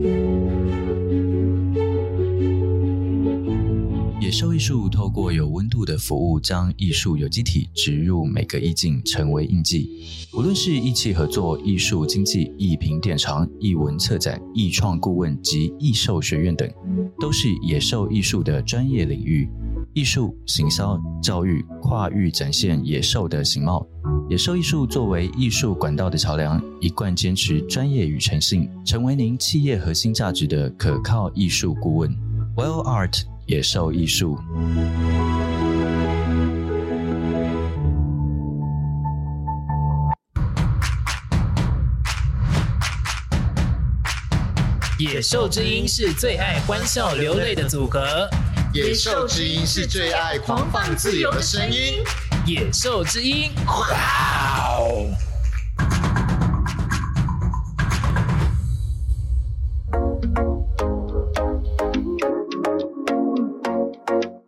野兽艺术透过有温度的服务，将艺术有机体植入每个意境，成为印记。无论是艺企合作、艺术经济、艺评典藏、艺文策展、艺创顾问及艺兽学院等，都是野兽艺术的专业领域。艺术、行销、教育跨域展现野兽的形貌。野兽艺术作为艺术管道的桥梁，一贯坚持专业与诚信，成为您企业核心价值的可靠艺术顾问。Well Art。野兽艺术，野兽之音是最爱欢笑流泪的组合，野兽之音是最爱狂放自由的声音，野兽之音，哇哦！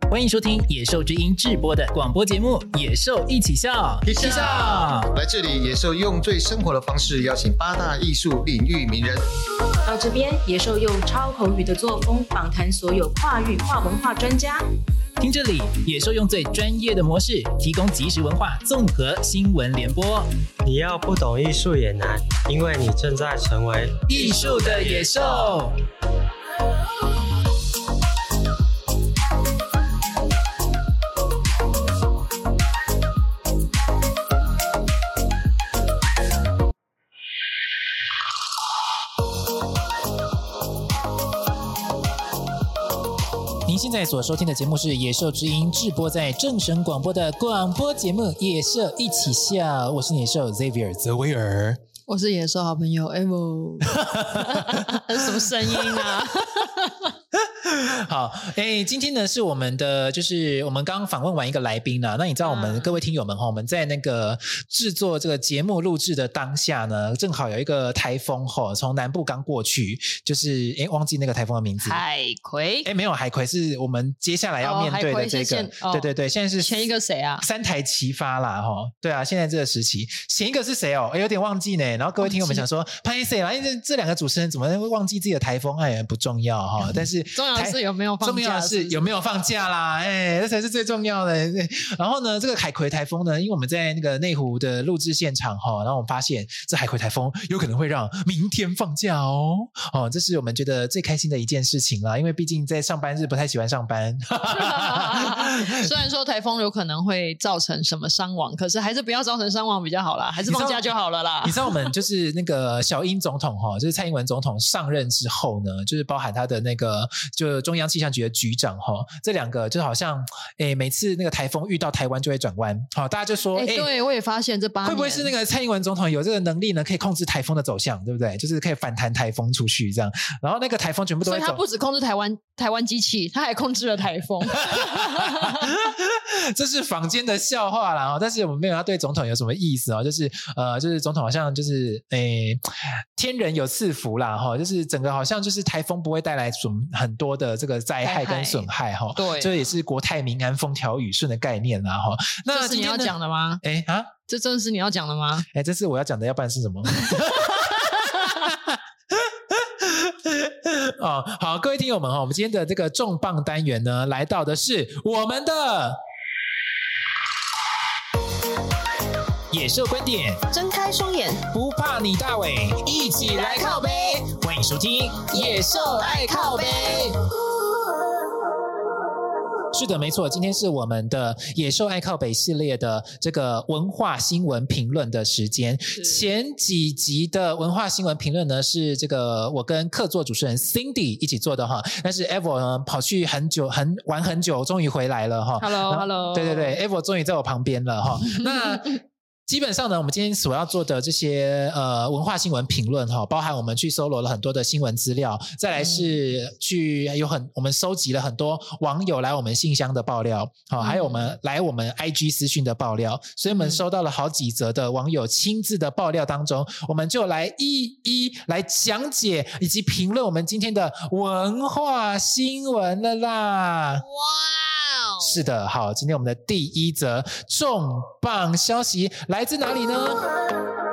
欢迎收听《野兽之音》制播的广播节目《野兽一起笑》，一起笑。来这里，野兽用最生活的方式邀请八大艺术领域名人。到这边，野兽用超口语的作风访谈所有跨域跨文化专家。听这里，野兽用最专业的模式提供即时文化综合新闻联播。你要不懂艺术也难，因为你正在成为艺术的野兽。现在所收听的节目是《野兽之音》，直播在正声广播的广播节目《野兽一起笑》，我是野兽 Xavier 泽维尔，我是野兽好朋友 Evo，什么声音啊？好，哎，今天呢是我们的，就是我们刚刚访问完一个来宾呢。那你知道我们各位听友们哈，我们在那个制作这个节目录制的当下呢，正好有一个台风哈，从南部刚过去，就是哎忘记那个台风的名字，海葵。哎，没有海葵，是我们接下来要面对的这个，哦、对对对，现在是前一个谁啊？三台齐发啦哈，对啊，现在这个时期，前一个是谁哦？哎，有点忘记呢。然后各位听友们想说，潘谁啦？因为这两个主持人怎么会忘记自己的台风？哎，不重要哈，但是重要是有没有放假？重要的是有没有放假啦？哎，这才是最重要的。然后呢，这个海葵台风呢，因为我们在那个内湖的录制现场哈，然后我们发现这海葵台风有可能会让明天放假哦。哦，这是我们觉得最开心的一件事情啦，因为毕竟在上班日不太喜欢上班。虽然说台风有可能会造成什么伤亡，可是还是不要造成伤亡比较好啦，还是放假就好了啦。你知道我们就是那个小英总统哈，就是蔡英文总统上任之后呢，就是包含他的那个就中央气象局的局长哈，这两个就好像诶，每次那个台风遇到台湾就会转弯，好，大家就说，哎，对我也发现这八会不会是那个蔡英文总统有这个能力呢？可以控制台风的走向，对不对？就是可以反弹台风出去这样，然后那个台风全部都会走。所以他不止控制台湾台湾机器，他还控制了台风。这是坊间的笑话啦，哦但是我们没有要对总统有什么意思哦，就是呃，就是总统好像就是诶，天人有赐福啦哈，就是整个好像就是台风不会带来什么很多的这个灾害跟损害哈，对，这也是国泰民安、风调雨顺的概念啦哈。那这是你要讲的吗？哎啊，这真的是你要讲的吗？哎，这是我要讲的，要不然是什么？哦，好，各位听友们哈，我们今天的这个重磅单元呢，来到的是我们的野兽观点，睁开双眼，不怕你大尾，一起来靠背，欢迎收听野兽爱靠背。是的，没错，今天是我们的野兽爱靠北系列的这个文化新闻评论的时间。前几集的文化新闻评论呢，是这个我跟客座主持人 Cindy 一起做的哈，但是 Evo 呢跑去很久很玩很久，终于回来了哈。Hello，Hello，对对对，Evo 终于在我旁边了哈。那。基本上呢，我们今天所要做的这些呃文化新闻评论哈，包含我们去搜罗了很多的新闻资料，再来是去有很我们收集了很多网友来我们信箱的爆料，好，还有我们来我们 IG 私讯的爆料，所以我们收到了好几则的网友亲自的爆料当中，我们就来一一来讲解以及评论我们今天的文化新闻了啦。哇！是的，好，今天我们的第一则重磅消息来自哪里呢？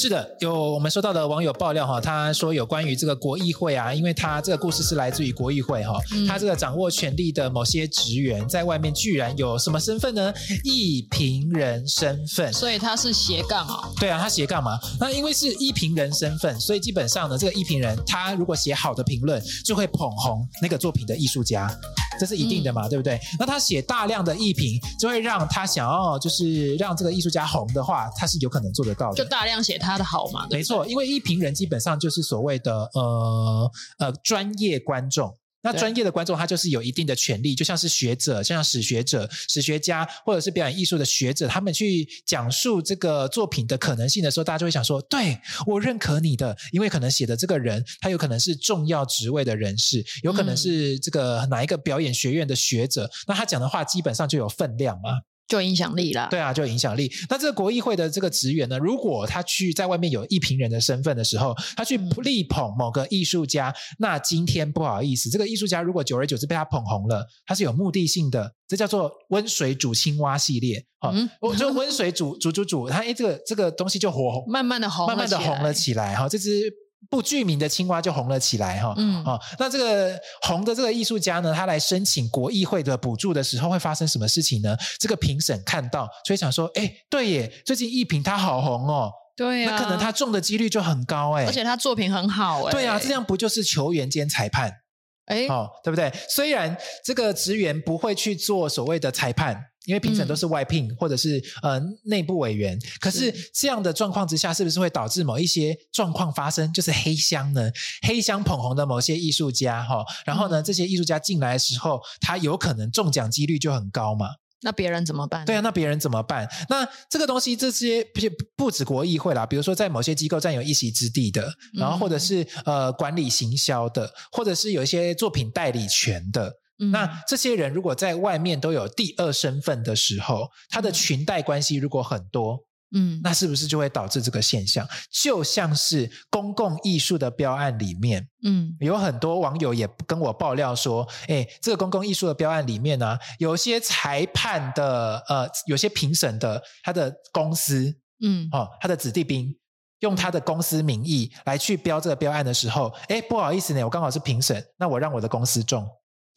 是的，有我们收到的网友爆料哈，他说有关于这个国议会啊，因为他这个故事是来自于国议会哈，嗯、他这个掌握权力的某些职员在外面居然有什么身份呢？一评人身份，所以他是斜杠啊、哦。对啊，他斜杠嘛。那因为是一评人身份，所以基本上呢，这个一评人他如果写好的评论，就会捧红那个作品的艺术家，这是一定的嘛，嗯、对不对？那他写大量的艺评，就会让他想要就是让这个艺术家红的话，他是有可能做得到的。就大量写他的好嘛？没错，因为艺评人基本上就是所谓的呃呃专业观众。那专业的观众他就是有一定的权利，就像是学者，像史学者、史学家，或者是表演艺术的学者，他们去讲述这个作品的可能性的时候，大家就会想说：对，我认可你的，因为可能写的这个人，他有可能是重要职位的人士，有可能是这个哪一个表演学院的学者，嗯、那他讲的话基本上就有分量嘛。就有影响力了，对啊，就有影响力。那这个国艺会的这个职员呢，如果他去在外面有一评人的身份的时候，他去力捧某个艺术家，嗯、那今天不好意思，这个艺术家如果久而久之被他捧红了，他是有目的性的，这叫做温水煮青蛙系列。好、嗯，我就温水煮煮煮煮，他哎，这个这个东西就火，慢慢的红，慢慢的红了起来。哈，这只。不具名的青蛙就红了起来哈，嗯，哦，那这个红的这个艺术家呢，他来申请国议会的补助的时候，会发生什么事情呢？这个评审看到，所以想说，哎，对耶，最近艺评他好红哦，对、啊，那可能他中的几率就很高哎，而且他作品很好哎，对啊，这样不就是球员兼裁判？哎，哦，对不对？虽然这个职员不会去做所谓的裁判。因为评审都是外聘、嗯、或者是呃内部委员，可是这样的状况之下，是不是会导致某一些状况发生？就是黑箱呢？黑箱捧红的某些艺术家哈，然后呢，这些艺术家进来的时候，他有可能中奖几率就很高嘛？那别人怎么办？对啊，那别人怎么办？那这个东西，这些不不止国议会啦，比如说在某些机构占有一席之地的，然后或者是呃管理行销的，或者是有一些作品代理权的。嗯、那这些人如果在外面都有第二身份的时候，他的裙带关系如果很多，嗯，那是不是就会导致这个现象？就像是公共艺术的标案里面，嗯，有很多网友也跟我爆料说，哎，这个公共艺术的标案里面呢、啊，有些裁判的，呃，有些评审的他的公司，嗯，哦，他的子弟兵用他的公司名义来去标这个标案的时候，哎，不好意思呢，我刚好是评审，那我让我的公司中。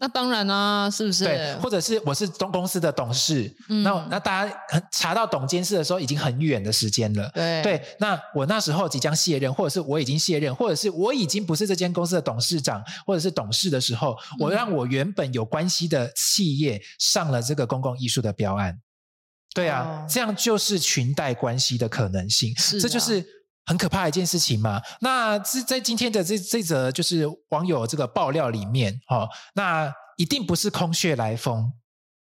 那当然啦、啊，是不是？对，或者是我是东公司的董事，嗯、那那大家查到董监事的时候已经很远的时间了。对对，那我那时候即将卸任，或者是我已经卸任，或者是我已经不是这间公司的董事长或者是董事的时候，我让我原本有关系的企业上了这个公共艺术的标案。对啊，哦、这样就是裙带关系的可能性，是啊、这就是很可怕的一件事情嘛。那在今天的这这则就是网友这个爆料里面，哦，那。一定不是空穴来风，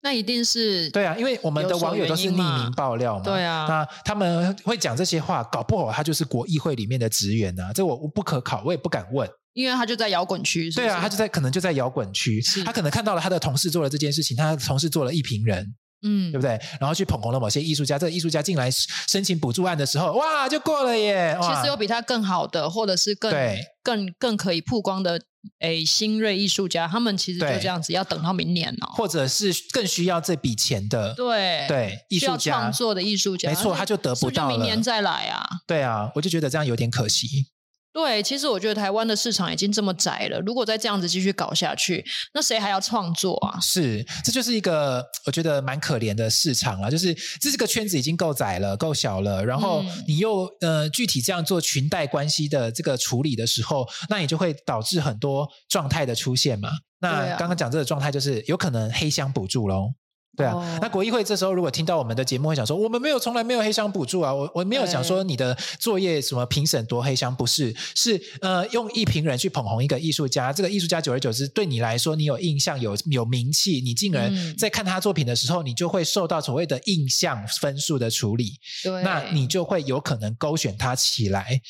那一定是对啊，因为我们的网友都是匿名爆料嘛，对啊，那他们会讲这些话，搞不好他就是国议会里面的职员啊，这我我不可考，我也不敢问，因为他就在摇滚区，对啊，他就在可能就在摇滚区，他可能看到了他的同事做了这件事情，他的同事做了一评人。嗯，对不对？然后去捧红了某些艺术家，这个艺术家进来申请补助案的时候，哇，就过了耶！其实有比他更好的，或者是更对更更可以曝光的，诶，新锐艺术家，他们其实就这样子，要等到明年哦。或者是更需要这笔钱的，对对，艺术家创作的艺术家，没错，他就得不到了。明年再来啊？对啊，我就觉得这样有点可惜。对，其实我觉得台湾的市场已经这么窄了，如果再这样子继续搞下去，那谁还要创作啊？是，这就是一个我觉得蛮可怜的市场了。就是这个圈子已经够窄了，够小了，然后你又、嗯、呃具体这样做裙带关系的这个处理的时候，那你就会导致很多状态的出现嘛。那刚刚讲这个状态就是有可能黑箱补助喽。对啊，哦、那国艺会这时候如果听到我们的节目，会想说：我们没有，从来没有黑箱补助啊！我我没有想说你的作业什么评审多黑箱，不是，是呃用一评人去捧红一个艺术家，这个艺术家久而久之对你来说，你有印象、有有名气，你竟然在看他作品的时候，嗯、你就会受到所谓的印象分数的处理，对，那你就会有可能勾选他起来。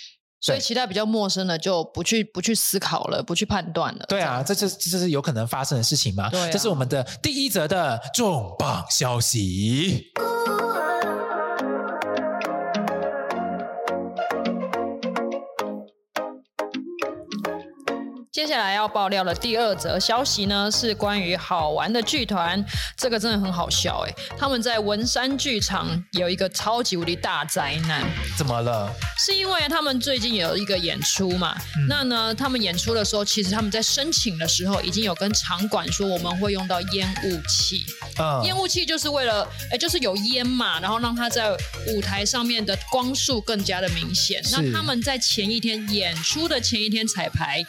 所以其他比较陌生的就不去不去思考了，不去判断了。对啊，这这这是有可能发生的事情吗？对啊，这是我们的第一则的重磅消息。接接下来要爆料的第二则消息呢，是关于好玩的剧团。这个真的很好笑哎，他们在文山剧场有一个超级无敌大灾难。怎么了？是因为他们最近有一个演出嘛？嗯、那呢，他们演出的时候，其实他们在申请的时候已经有跟场馆说，我们会用到烟雾器。嗯，烟雾器就是为了，哎，就是有烟嘛，然后让它在舞台上面的光束更加的明显。那他们在前一天演出的前一天彩排。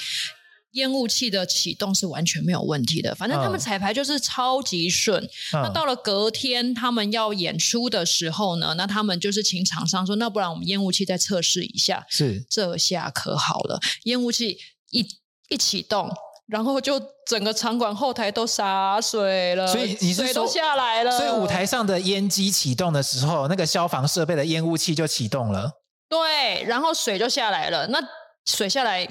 烟雾器的启动是完全没有问题的，反正他们彩排就是超级顺。嗯、那到了隔天他们要演出的时候呢，那他们就是请厂商说，那不然我们烟雾器再测试一下。是，这下可好了，烟雾器一一启动，然后就整个场馆后台都洒水了，所以你是水都下来了。所以舞台上的烟机启动的时候，那个消防设备的烟雾器就启动了。对，然后水就下来了。那水下来。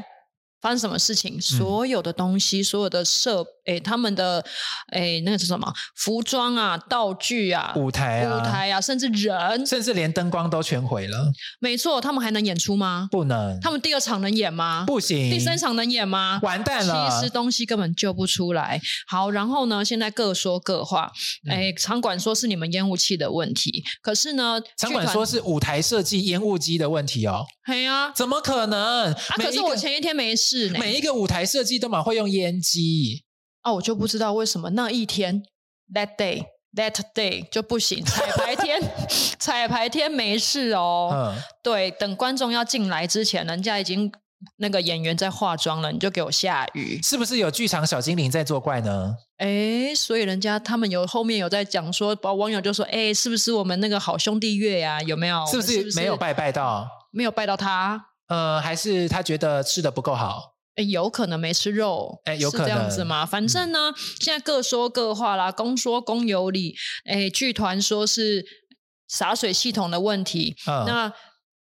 发生什么事情？所有的东西，嗯、所有的设，诶，他们的，诶，那个是什么？服装啊，道具啊，舞台啊，舞台啊，甚至人，甚至连灯光都全毁了。没错，他们还能演出吗？不能。他们第二场能演吗？不行。第三场能演吗？完蛋了。其实东西根本救不出来。好，然后呢？现在各说各话。诶，场馆说是你们烟雾器的问题，可是呢，场馆说是舞台设计烟雾机的问题哦。嘿啊，怎么可能？啊，可是我前一天没事。是每一个舞台设计都蛮会用烟机哦，我就不知道为什么那一天 that day that day 就不行，彩排天 彩排天没事哦。嗯，对，等观众要进来之前，人家已经那个演员在化妆了，你就给我下雨，是不是有剧场小精灵在作怪呢？哎，所以人家他们有后面有在讲说，把网友就说，哎，是不是我们那个好兄弟月呀？有没有？是不是没有拜拜到？没有拜到他。呃，还是他觉得吃的不够好？诶，有可能没吃肉，哎，有可能是这样子吗？反正呢，嗯、现在各说各话啦，公说公有理。哎，剧团说是洒水系统的问题，嗯、那。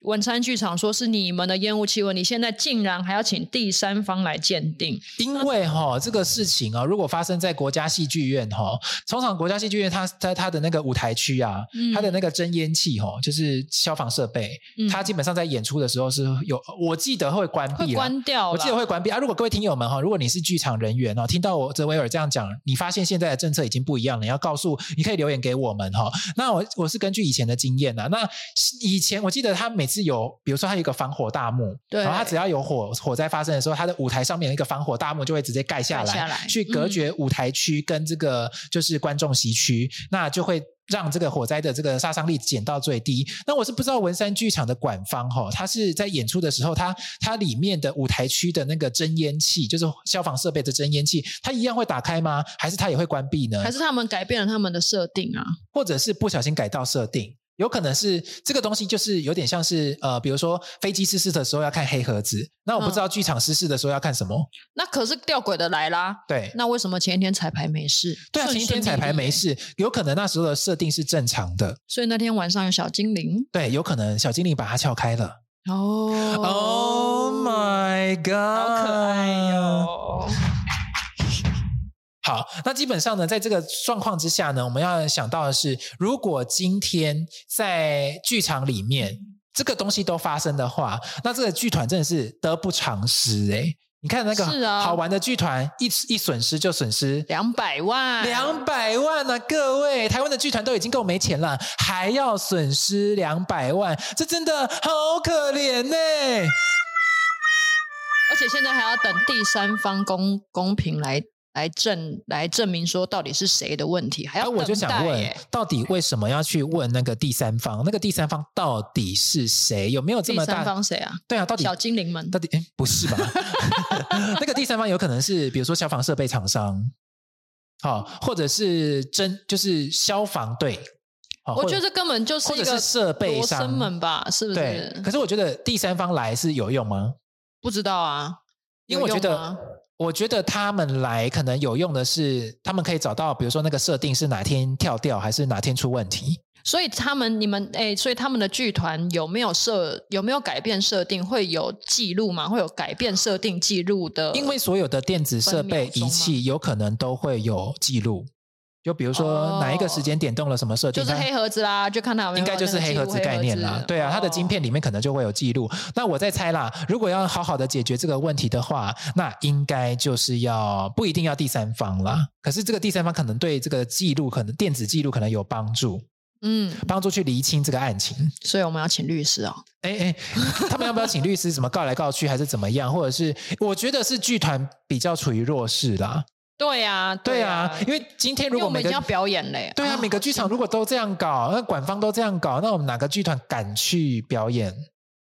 文山剧场说是你们的烟雾气味，你，现在竟然还要请第三方来鉴定？因为哈、哦，这个事情啊、哦，如果发生在国家戏剧院哈、哦，通常国家戏剧院它在它的那个舞台区啊，嗯、它的那个真烟器哈、哦，就是消防设备，嗯、它基本上在演出的时候是有，我记得会关闭，会关掉，我记得会关闭啊。如果各位听友们哈，如果你是剧场人员哦，听到我泽维尔这样讲，你发现现在的政策已经不一样了，你要告诉，你可以留言给我们哈、哦。那我我是根据以前的经验啊，那以前我记得他每次有，比如说它有一个防火大幕，对，然后他只要有火火灾发生的时候，它的舞台上面有一个防火大幕就会直接盖下来，下来去隔绝舞台区跟这个就是观众席区，嗯、那就会让这个火灾的这个杀伤力减到最低。那我是不知道文山剧场的馆方哈，他是在演出的时候，它它里面的舞台区的那个真烟器，就是消防设备的真烟器，它一样会打开吗？还是它也会关闭呢？还是他们改变了他们的设定啊？或者是不小心改到设定？有可能是这个东西，就是有点像是呃，比如说飞机失事的时候要看黑盒子，那我不知道剧场失事的时候要看什么。嗯、那可是吊诡的来啦。对，那为什么前一天彩排没事？对啊，前一天彩排没事，有可能那时候的设定是正常的。所以那天晚上有小精灵。对，有可能小精灵把它撬开了。哦，Oh my God，好可爱哟、哦。好，那基本上呢，在这个状况之下呢，我们要想到的是，如果今天在剧场里面这个东西都发生的话，那这个剧团真的是得不偿失哎！你看那个好玩的剧团，一一损失就损失两百万，两百万呢、啊！各位，台湾的剧团都已经够没钱了，还要损失两百万，这真的好可怜呢！而且现在还要等第三方公公平来。来证来证明说到底是谁的问题，还要。我就想问，到底为什么要去问那个第三方？那个第三方到底是谁？有没有这么大？第三方谁啊？对啊，到底小精灵们？到底？哎，不是吧？那个第三方有可能是，比如说消防设备厂商，好，或者是真就是消防队。我觉得这根本就是一个设备商们吧？是不是？对。可是我觉得第三方来是有用吗？不知道啊，因为我觉得。我觉得他们来可能有用的是，他们可以找到，比如说那个设定是哪天跳掉，还是哪天出问题。所以他们、你们，哎，所以他们的剧团有没有设、有没有改变设定，会有记录吗？会有改变设定记录的？因为所有的电子设备仪器有可能都会有记录。就比如说哪一个时间点动了什么设定，就是黑盒子啦，就看他有没有应该就是黑盒子概念啦。对啊，它的晶片里面可能就会有记录。那我在猜啦，如果要好好的解决这个问题的话，那应该就是要不一定要第三方啦。可是这个第三方可能对这个记录，可能电子记录可能有帮助。嗯，帮助去厘清这个案情，所以我们要请律师哦。哎哎，他们要不要请律师？怎么告来告去，还是怎么样？或者是我觉得是剧团比较处于弱势啦。对呀，对呀，因为今天如果每个要表演嘞，对啊，每个剧场如果都这样搞，那管方都这样搞，那我们哪个剧团敢去表演？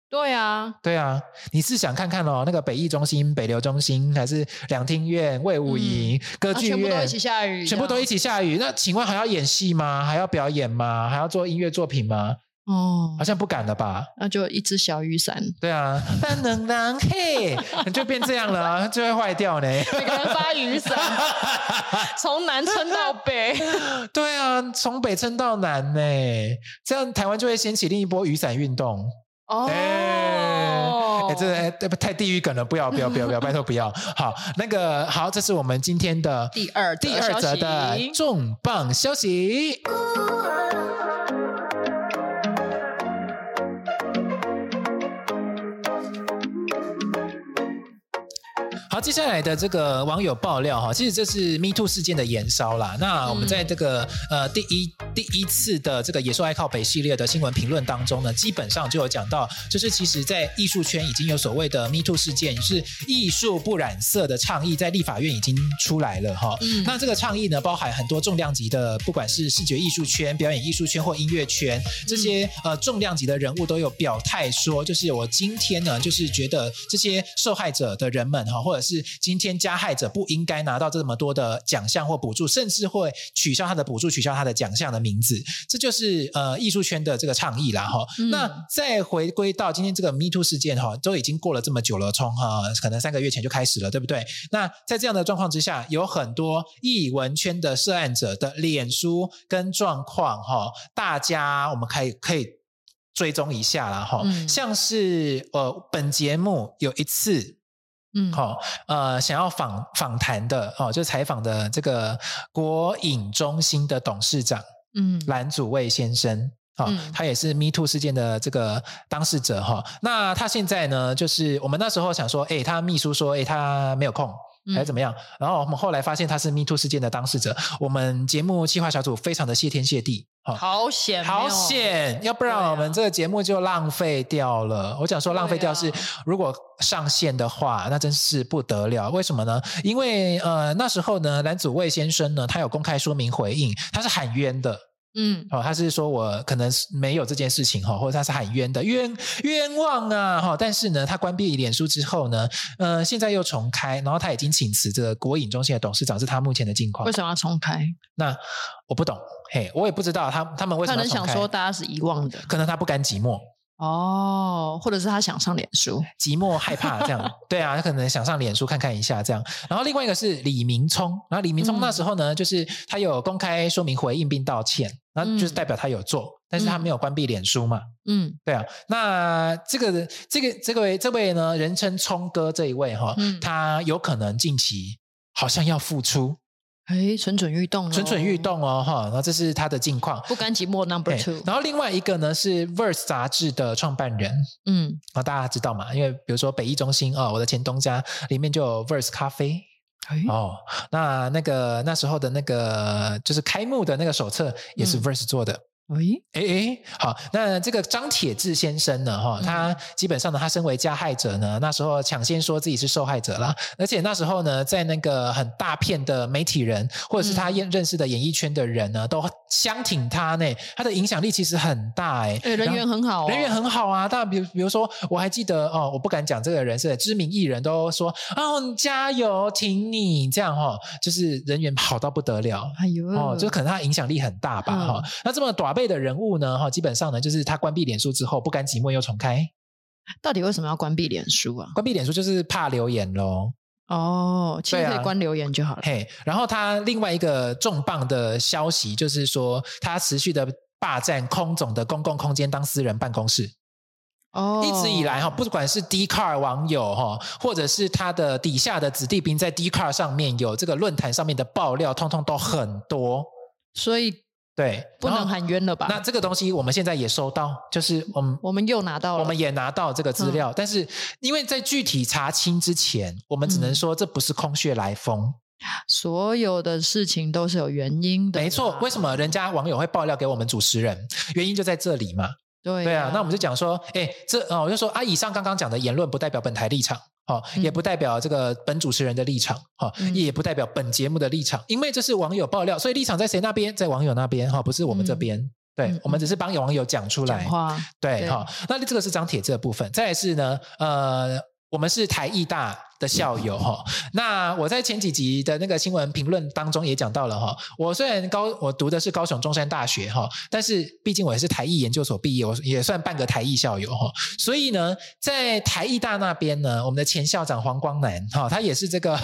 对啊，对啊，你是想看看哦，那个北艺中心、北流中心，还是两厅院、魏武营、嗯、歌剧院，全部都一起下雨，全部都一起下雨。那请问还要演戏吗？还要表演吗？还要做音乐作品吗？哦，好像不敢了吧？那就一只小雨伞。对啊，但能当嘿，就变这样了，就会坏掉呢。每个人发雨伞，从南撑到北。对啊，从北撑到南呢，这样台湾就会掀起另一波雨伞运动。哦，哎，这个太地狱梗了，不要不要不要不要，拜托不要。好，那个好，这是我们今天的第二第二则的重磅消息。好，接下来的这个网友爆料哈，其实这是 Me Too 事件的延烧啦。那我们在这个呃第一第一次的这个野兽爱靠北系列的新闻评论当中呢，基本上就有讲到，就是其实在艺术圈已经有所谓的 Me Too 事件，是艺术不染色的倡议，在立法院已经出来了哈。嗯。那这个倡议呢，包含很多重量级的，不管是视觉艺术圈、表演艺术圈或音乐圈这些呃重量级的人物都有表态说，就是我今天呢，就是觉得这些受害者的人们哈，或者是今天加害者不应该拿到这么多的奖项或补助，甚至会取消他的补助、取消他的奖项的名字，这就是呃艺术圈的这个倡议啦哈。嗯、那再回归到今天这个 Me Too 事件哈，都已经过了这么久了，从哈可能三个月前就开始了，对不对？那在这样的状况之下，有很多艺文圈的涉案者的脸书跟状况哈，大家我们可以可以追踪一下啦哈。嗯、像是呃本节目有一次。嗯，好，呃，想要访访谈的哦，就采访的这个国影中心的董事长，嗯，蓝祖蔚先生，好、哦，嗯、他也是 Me Too 事件的这个当事者哈、哦。那他现在呢，就是我们那时候想说，诶，他秘书说，诶，他没有空。还是怎么样？然后我们后来发现他是 Me Too 事件的当事者，我们节目企划小组非常的谢天谢地，好险，好险，要不然我们这个节目就浪费掉了。我讲说浪费掉是，如果上线的话，那真是不得了。为什么呢？因为呃那时候呢，蓝祖蔚先生呢，他有公开说明回应，他是喊冤的。嗯，哦，他是说我可能没有这件事情哈，或者他是喊冤的冤冤枉啊哈，但是呢，他关闭脸书之后呢，呃，现在又重开，然后他已经请辞这个国影中心的董事长，是他目前的境况。为什么要重开？那我不懂，嘿，我也不知道他他们为什么。可能想说大家是遗忘的，可能他不甘寂寞。哦，或者是他想上脸书，寂寞害怕这样，对啊，他可能想上脸书看看一下这样。然后另外一个是李明聪，然后李明聪那时候呢，嗯、就是他有公开说明回应并道歉，那就是代表他有做，嗯、但是他没有关闭脸书嘛。嗯，对啊。那这个这个这位这位呢，人称聪哥这一位哈，嗯、他有可能近期好像要复出。哎，蠢蠢欲动，蠢蠢欲动哦，哈，然后这是他的近况，不甘寂寞 Number Two。然后另外一个呢是 Verse 杂志的创办人，嗯，啊，大家知道嘛？因为比如说北艺中心啊，我的前东家里面就有 Verse 咖啡，哎，哦，那那个那时候的那个就是开幕的那个手册也是 Verse 做的。喂，哎哎，好，那这个张铁志先生呢？哈，他基本上呢，他身为加害者呢，那时候抢先说自己是受害者啦，而且那时候呢，在那个很大片的媒体人或者是他认认识的演艺圈的人呢，都相挺他呢，他的影响力其实很大哎，人缘很好，人缘很好啊。当然，比如比如说，我还记得哦，我不敢讲这个人是知名艺人都说哦，加油，挺你这样哈，就是人缘好到不得了，哎呦，哦，就可能他影响力很大吧哈。那这么短。辈的人物呢？哈，基本上呢，就是他关闭脸书之后，不甘寂寞又重开。到底为什么要关闭脸书啊？关闭脸书就是怕留言喽。哦，其实可以关留言就好了。嘿，然后他另外一个重磅的消息就是说，他持续的霸占空总的公共空间当私人办公室。哦，一直以来哈，不管是 Dcard 网友哈，或者是他的底下的子弟兵在 Dcard 上面有这个论坛上面的爆料，通通都很多。所以。对，不能喊冤了吧？那这个东西我们现在也收到，就是我们我们又拿到了，我们也拿到这个资料，嗯、但是因为在具体查清之前，我们只能说这不是空穴来风，嗯、所有的事情都是有原因的。没错，为什么人家网友会爆料给我们主持人？原因就在这里嘛。对啊对啊，那我们就讲说，哎，这哦，我就说啊，以上刚刚讲的言论不代表本台立场。好，也不代表这个本主持人的立场，哈、嗯，也不代表本节目的立场，因为这是网友爆料，所以立场在谁那边？在网友那边，哈，不是我们这边。嗯、对、嗯、我们只是帮有网友讲出来，对，哈。那这个是张铁这个部分，再来是呢，呃。我们是台艺大的校友哈，那我在前几集的那个新闻评论当中也讲到了哈，我虽然高我读的是高雄中山大学哈，但是毕竟我也是台艺研究所毕业，我也算半个台艺校友哈，所以呢，在台艺大那边呢，我们的前校长黄光南哈，他也是这个，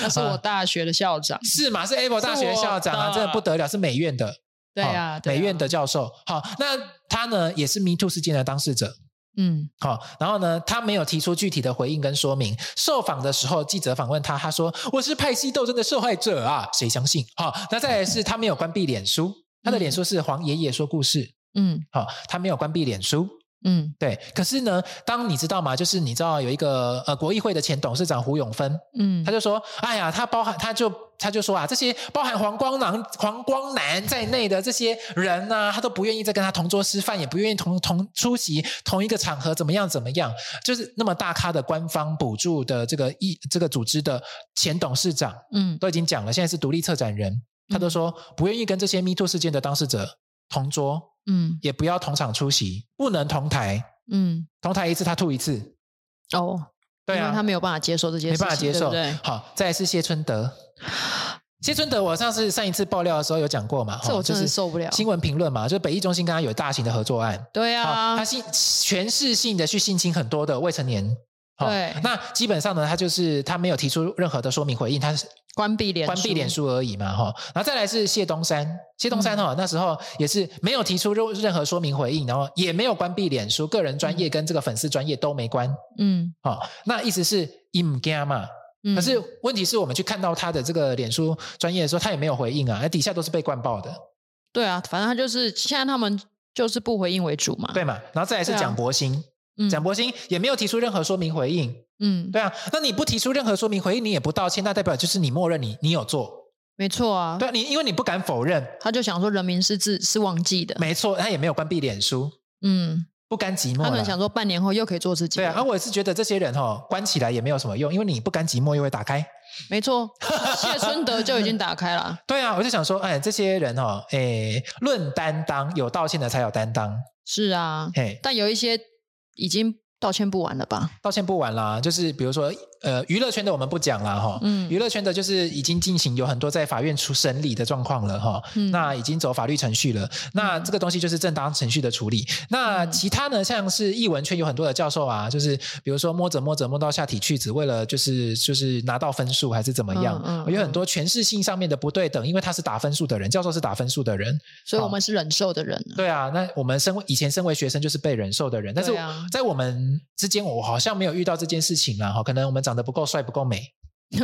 那是我 大学的校长，是吗？是 Apple 大学的校长啊，真的不得了，是美院的，对啊，美院的教授，好，那他呢也是 Me Too 事件的当事者。嗯，好，然后呢，他没有提出具体的回应跟说明。受访的时候，记者访问他，他说：“我是派系斗争的受害者啊，谁相信？”好，那再来是他没有关闭脸书，他的脸书是黄爷爷说故事。嗯，好，他没有关闭脸书。嗯，对。可是呢，当你知道吗？就是你知道有一个呃国议会的前董事长胡永芬，嗯，他就说：“哎呀，他包含他就。”他就说啊，这些包含黄光南、黄光南在内的这些人呢、啊，他都不愿意再跟他同桌吃饭，也不愿意同同出席同一个场合，怎么样怎么样？就是那么大咖的官方补助的这个一这个组织的前董事长，嗯，都已经讲了，现在是独立策展人，他都说不愿意跟这些 MeToo 事件的当事者同桌，嗯，也不要同场出席，不能同台，嗯，同台一次他吐一次，哦，对啊，他没有办法接受这件事，没办法接受，对对好，再来是谢春德。谢春德，我上次上一次爆料的时候有讲过嘛？这我真是受不了。新闻评论嘛，就是北艺中心跟他有大型的合作案。对啊，他性全市性的去性侵很多的未成年。对，那基本上呢，他就是他没有提出任何的说明回应，他是关闭脸关闭脸书而已嘛，哈。然后再来是谢东山，谢东山哈、嗯，那时候也是没有提出任任何说明回应，然后也没有关闭脸书，个人专业跟这个粉丝专业都没关。嗯，好，那意思是阴干嘛？可是问题是我们去看到他的这个脸书专业的时候，他也没有回应啊，底下都是被灌爆的。对啊，反正他就是现在他们就是不回应为主嘛。对嘛，然后再来是蒋博兴，蒋博兴也没有提出任何说明回应。嗯，对啊，那你不提出任何说明回应，你也不道歉，那代表就是你默认你你有做。没错啊，对啊，你因为你不敢否认，他就想说人民是自是忘记的。没错，他也没有关闭脸书。嗯。不甘寂寞，他们想说半年后又可以做自己。对啊，而我也是觉得这些人哈、哦、关起来也没有什么用，因为你不甘寂寞又会打开。没错，谢春德就已经打开了。对啊，我就想说，哎，这些人哈、哦，哎，论担当，有道歉的才有担当。是啊，嘿，但有一些已经。道歉不完了吧？道歉不完啦，就是比如说，呃，娱乐圈的我们不讲了哈，嗯，娱乐圈的就是已经进行有很多在法院出审理的状况了哈，嗯，那已经走法律程序了，那这个东西就是正当程序的处理。那其他呢，像是艺文圈有很多的教授啊，就是比如说摸着摸着摸到下体去，只为了就是就是拿到分数还是怎么样，嗯，嗯，有很多权势性上面的不对等，因为他是打分数的人，教授是打分数的人，所以我们是忍受的人。对啊，那我们身为以前身为学生就是被忍受的人，但是在我们。之间我好像没有遇到这件事情了，哈，可能我们长得不够帅不够美，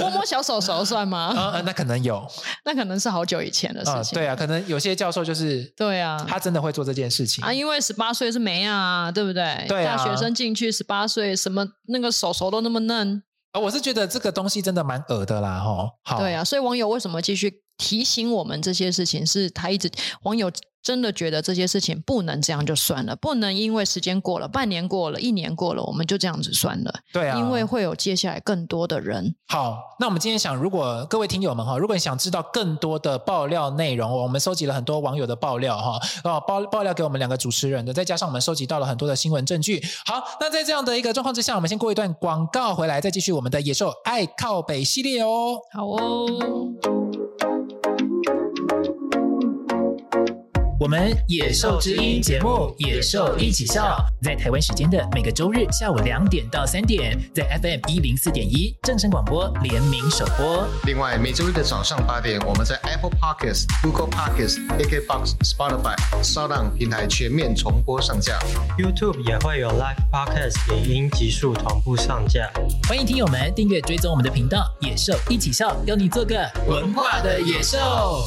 摸摸小手手算吗？啊、嗯，那可能有，那可能是好久以前的事情。对啊，可能有些教授就是，对啊，他真的会做这件事情啊，因为十八岁是没啊，对不对？对啊，大学生进去十八岁，什么那个手手都那么嫩啊，我是觉得这个东西真的蛮恶的啦，吼。好，对啊，所以网友为什么继续提醒我们这些事情？是他一直网友。真的觉得这些事情不能这样就算了，不能因为时间过了，半年过了，一年过了，我们就这样子算了。对啊，因为会有接下来更多的人。好，那我们今天想，如果各位听友们哈，如果你想知道更多的爆料内容，我们收集了很多网友的爆料哈，哦，爆爆料给我们两个主持人的，再加上我们收集到了很多的新闻证据。好，那在这样的一个状况之下，我们先过一段广告，回来再继续我们的野兽爱靠北系列哦。好哦。我们野兽之音节目《野兽一起笑》，在台湾时间的每个周日下午两点到三点，在 FM 一零四点一正声广播联名首播。另外，每周日的早上八点，我们在 Apple Podcasts、Google Podcasts、KKBox、Spotify、SoundOn 平台全面重播上架。YouTube 也会有 Live Podcast 影音极速同步上架。欢迎听友们订阅追踪我们的频道《野兽一起笑》，邀你做个文化的野兽。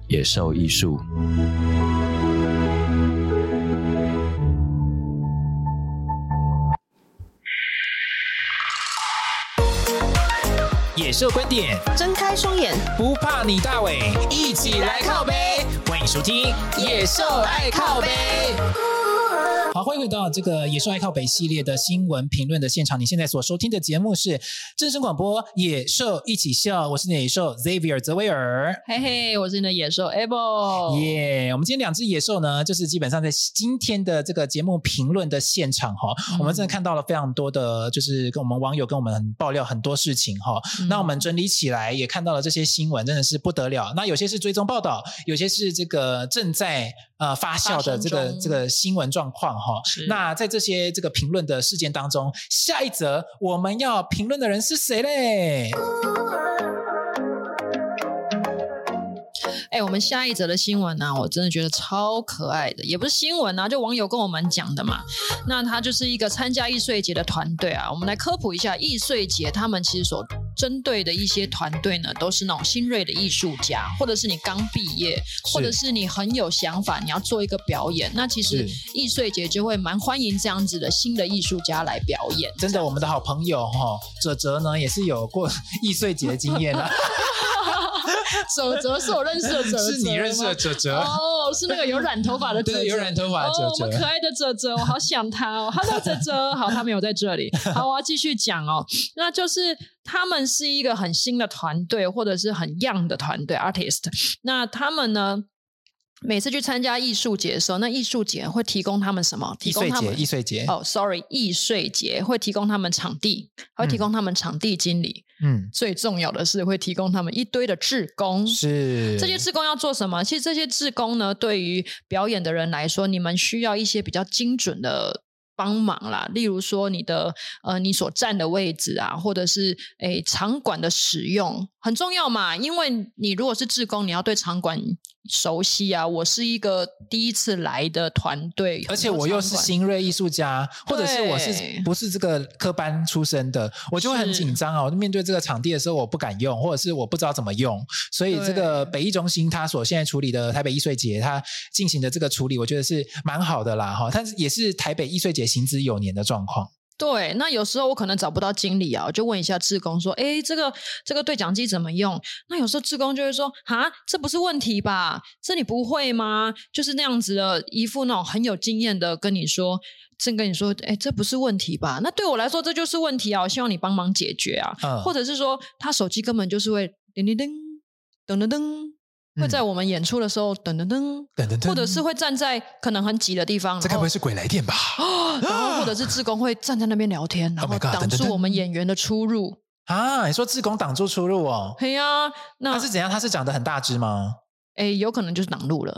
野兽艺术，野兽观点，睁开双眼，不怕你大伟，一起来靠背，欢迎收听《野兽爱靠背》。好，欢迎回到这个野兽爱靠北系列的新闻评论的现场。你现在所收听的节目是正声广播《野兽一起笑》，我是你的野兽 Xavier 泽维尔，嘿嘿，我是你的野兽 Able，耶！我们今天两只野兽呢，就是基本上在今天的这个节目评论的现场哈，嗯、我们真的看到了非常多的，就是跟我们网友跟我们爆料很多事情哈。嗯、那我们整理起来也看到了这些新闻，真的是不得了。那有些是追踪报道，有些是这个正在呃发酵的这个这个新闻状况。哈，那在这些这个评论的事件当中，下一则我们要评论的人是谁嘞？哎，我们下一则的新闻呢、啊，我真的觉得超可爱的，也不是新闻啊，就网友跟我们讲的嘛。那他就是一个参加易碎节的团队啊，我们来科普一下易碎节，他们其实所针对的一些团队呢，都是那种新锐的艺术家，或者是你刚毕业，或者是你很有想法，你要做一个表演，那其实易穗节就会蛮欢迎这样子的新的艺术家来表演。真的，我们的好朋友哈，哲哲呢也是有过 易穗节的经验啊。哲哲是我认识的哲哲，是你认识的哲哲哦，是那个有染头发的 哲哲，对，有染头发的哲哲，哦，我们可爱的哲哲，我好想他哦。Hello，哲哲，好，他没有在这里。好，我要继续讲哦。那就是他们是一个很新的团队，或者是很 young 的团队，artist。那他们呢？每次去参加艺术节的时候，那艺术节会提供他们什么？提供他们艺术节。哦，sorry，艺术节会提供他们场地，会提供他们场地经理。嗯，最重要的是会提供他们一堆的志工。是这些志工要做什么？其实这些志工呢，对于表演的人来说，你们需要一些比较精准的帮忙啦。例如说，你的呃，你所站的位置啊，或者是诶场馆的使用很重要嘛。因为你如果是志工，你要对场馆。熟悉啊！我是一个第一次来的团队，而且我又是新锐艺术家，或者是我是不是这个科班出身的，我就会很紧张啊！我面对这个场地的时候，我不敢用，或者是我不知道怎么用，所以这个北艺中心他所现在处理的台北艺穗节，他进行的这个处理，我觉得是蛮好的啦哈！但是也是台北艺穗节行之有年的状况。对，那有时候我可能找不到经理啊，我就问一下志工说：“哎，这个这个对讲机怎么用？”那有时候志工就会说：“啊，这不是问题吧？这你不会吗？”就是那样子的一副那种很有经验的跟你说，正跟你说：“哎，这不是问题吧？”那对我来说这就是问题啊！我希望你帮忙解决啊，嗯、或者是说他手机根本就是会叮叮叮噔噔噔。会在我们演出的时候噔噔噔噔噔，或者是会站在可能很挤的地方，这该不会是鬼来电吧？然后或者是志工会站在那边聊天，然后挡住我们演员的出入啊！你说志工挡住出入哦？对呀，那他是怎样？他是长得很大只吗？哎，有可能就是挡路了，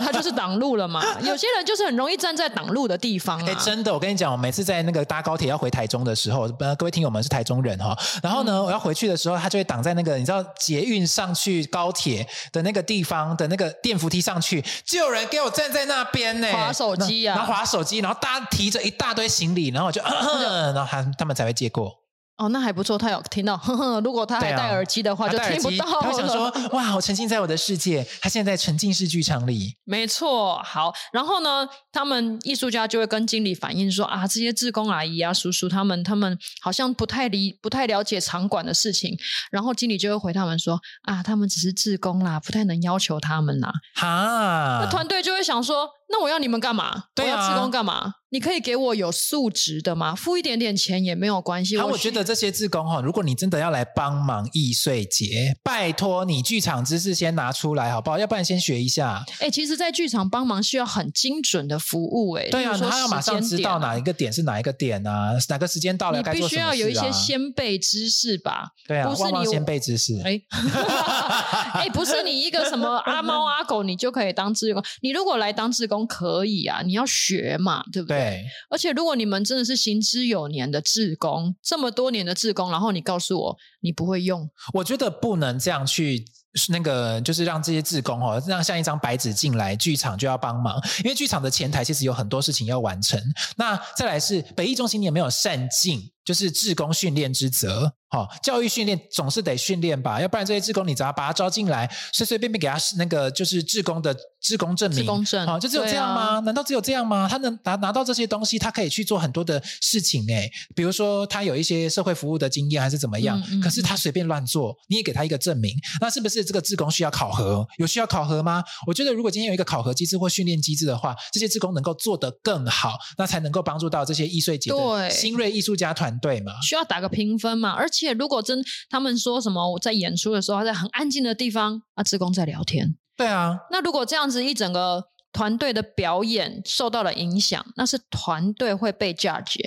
他就是挡路了嘛。有些人就是很容易站在挡路的地方啊。哎，真的，我跟你讲，我每次在那个搭高铁要回台中的时候，各位听友们是台中人哈，然后呢，我要回去的时候，他就会挡在那个你知道捷运上去高铁的那个地方的那个电扶梯上去，就有人给我站在那边呢，划手机啊，然后滑手机，然后大家提着一大堆行李，然后我就，然后他他们才会借过。哦，那还不错，他有听到。呵呵，如果他还戴耳机的话，就听不到了。他想说：“ 哇，我沉浸在我的世界。”他现在沉浸式剧场里。没错，好。然后呢，他们艺术家就会跟经理反映说：“啊，这些志工阿姨啊、叔叔他们，他们好像不太理、不太了解场馆的事情。”然后经理就会回他们说：“啊，他们只是志工啦，不太能要求他们啦。”哈，那团队就会想说。那我要你们干嘛？对啊，我要志工干嘛？你可以给我有素质的吗？付一点点钱也没有关系。好，我觉得这些志工哈，如果你真的要来帮忙易碎节，拜托你剧场知识先拿出来好不好？要不然先学一下。哎，其实，在剧场帮忙需要很精准的服务。哎，对啊，他要马上知道哪一个点是哪一个点啊，哪个时间到了。你必须要有一些先辈知识吧？对啊，不是你先辈知识。哎，哎，不是你一个什么阿猫阿狗，你就可以当志工。你如果来当志工，可以啊。你要学嘛，对不对？对。而且，如果你们真的是行之有年的志工，这么多年的志工，然后你告诉我你不会用，我觉得不能这样去。那个就是让这些志工哦，让像一张白纸进来，剧场就要帮忙，因为剧场的前台其实有很多事情要完成。那再来是北艺中心，你有没有善尽就是志工训练之责？好，教育训练总是得训练吧，要不然这些志工你只要把他招进来，随随便便给他那个就是志工的志工证明，志工证，好，就只有这样吗？啊、难道只有这样吗？他能拿拿到这些东西，他可以去做很多的事情诶，比如说他有一些社会服务的经验还是怎么样，嗯嗯、可是他随便乱做，你也给他一个证明，那是不是？这个志工需要考核，有需要考核吗？我觉得，如果今天有一个考核机制或训练机制的话，这些志工能够做得更好，那才能够帮助到这些易碎节的新锐艺术家团队嘛。需要打个评分嘛？而且，如果真他们说什么我在演出的时候，他在很安静的地方，啊，志工在聊天。对啊。那如果这样子一整个团队的表演受到了影响，那是团队会被 judge。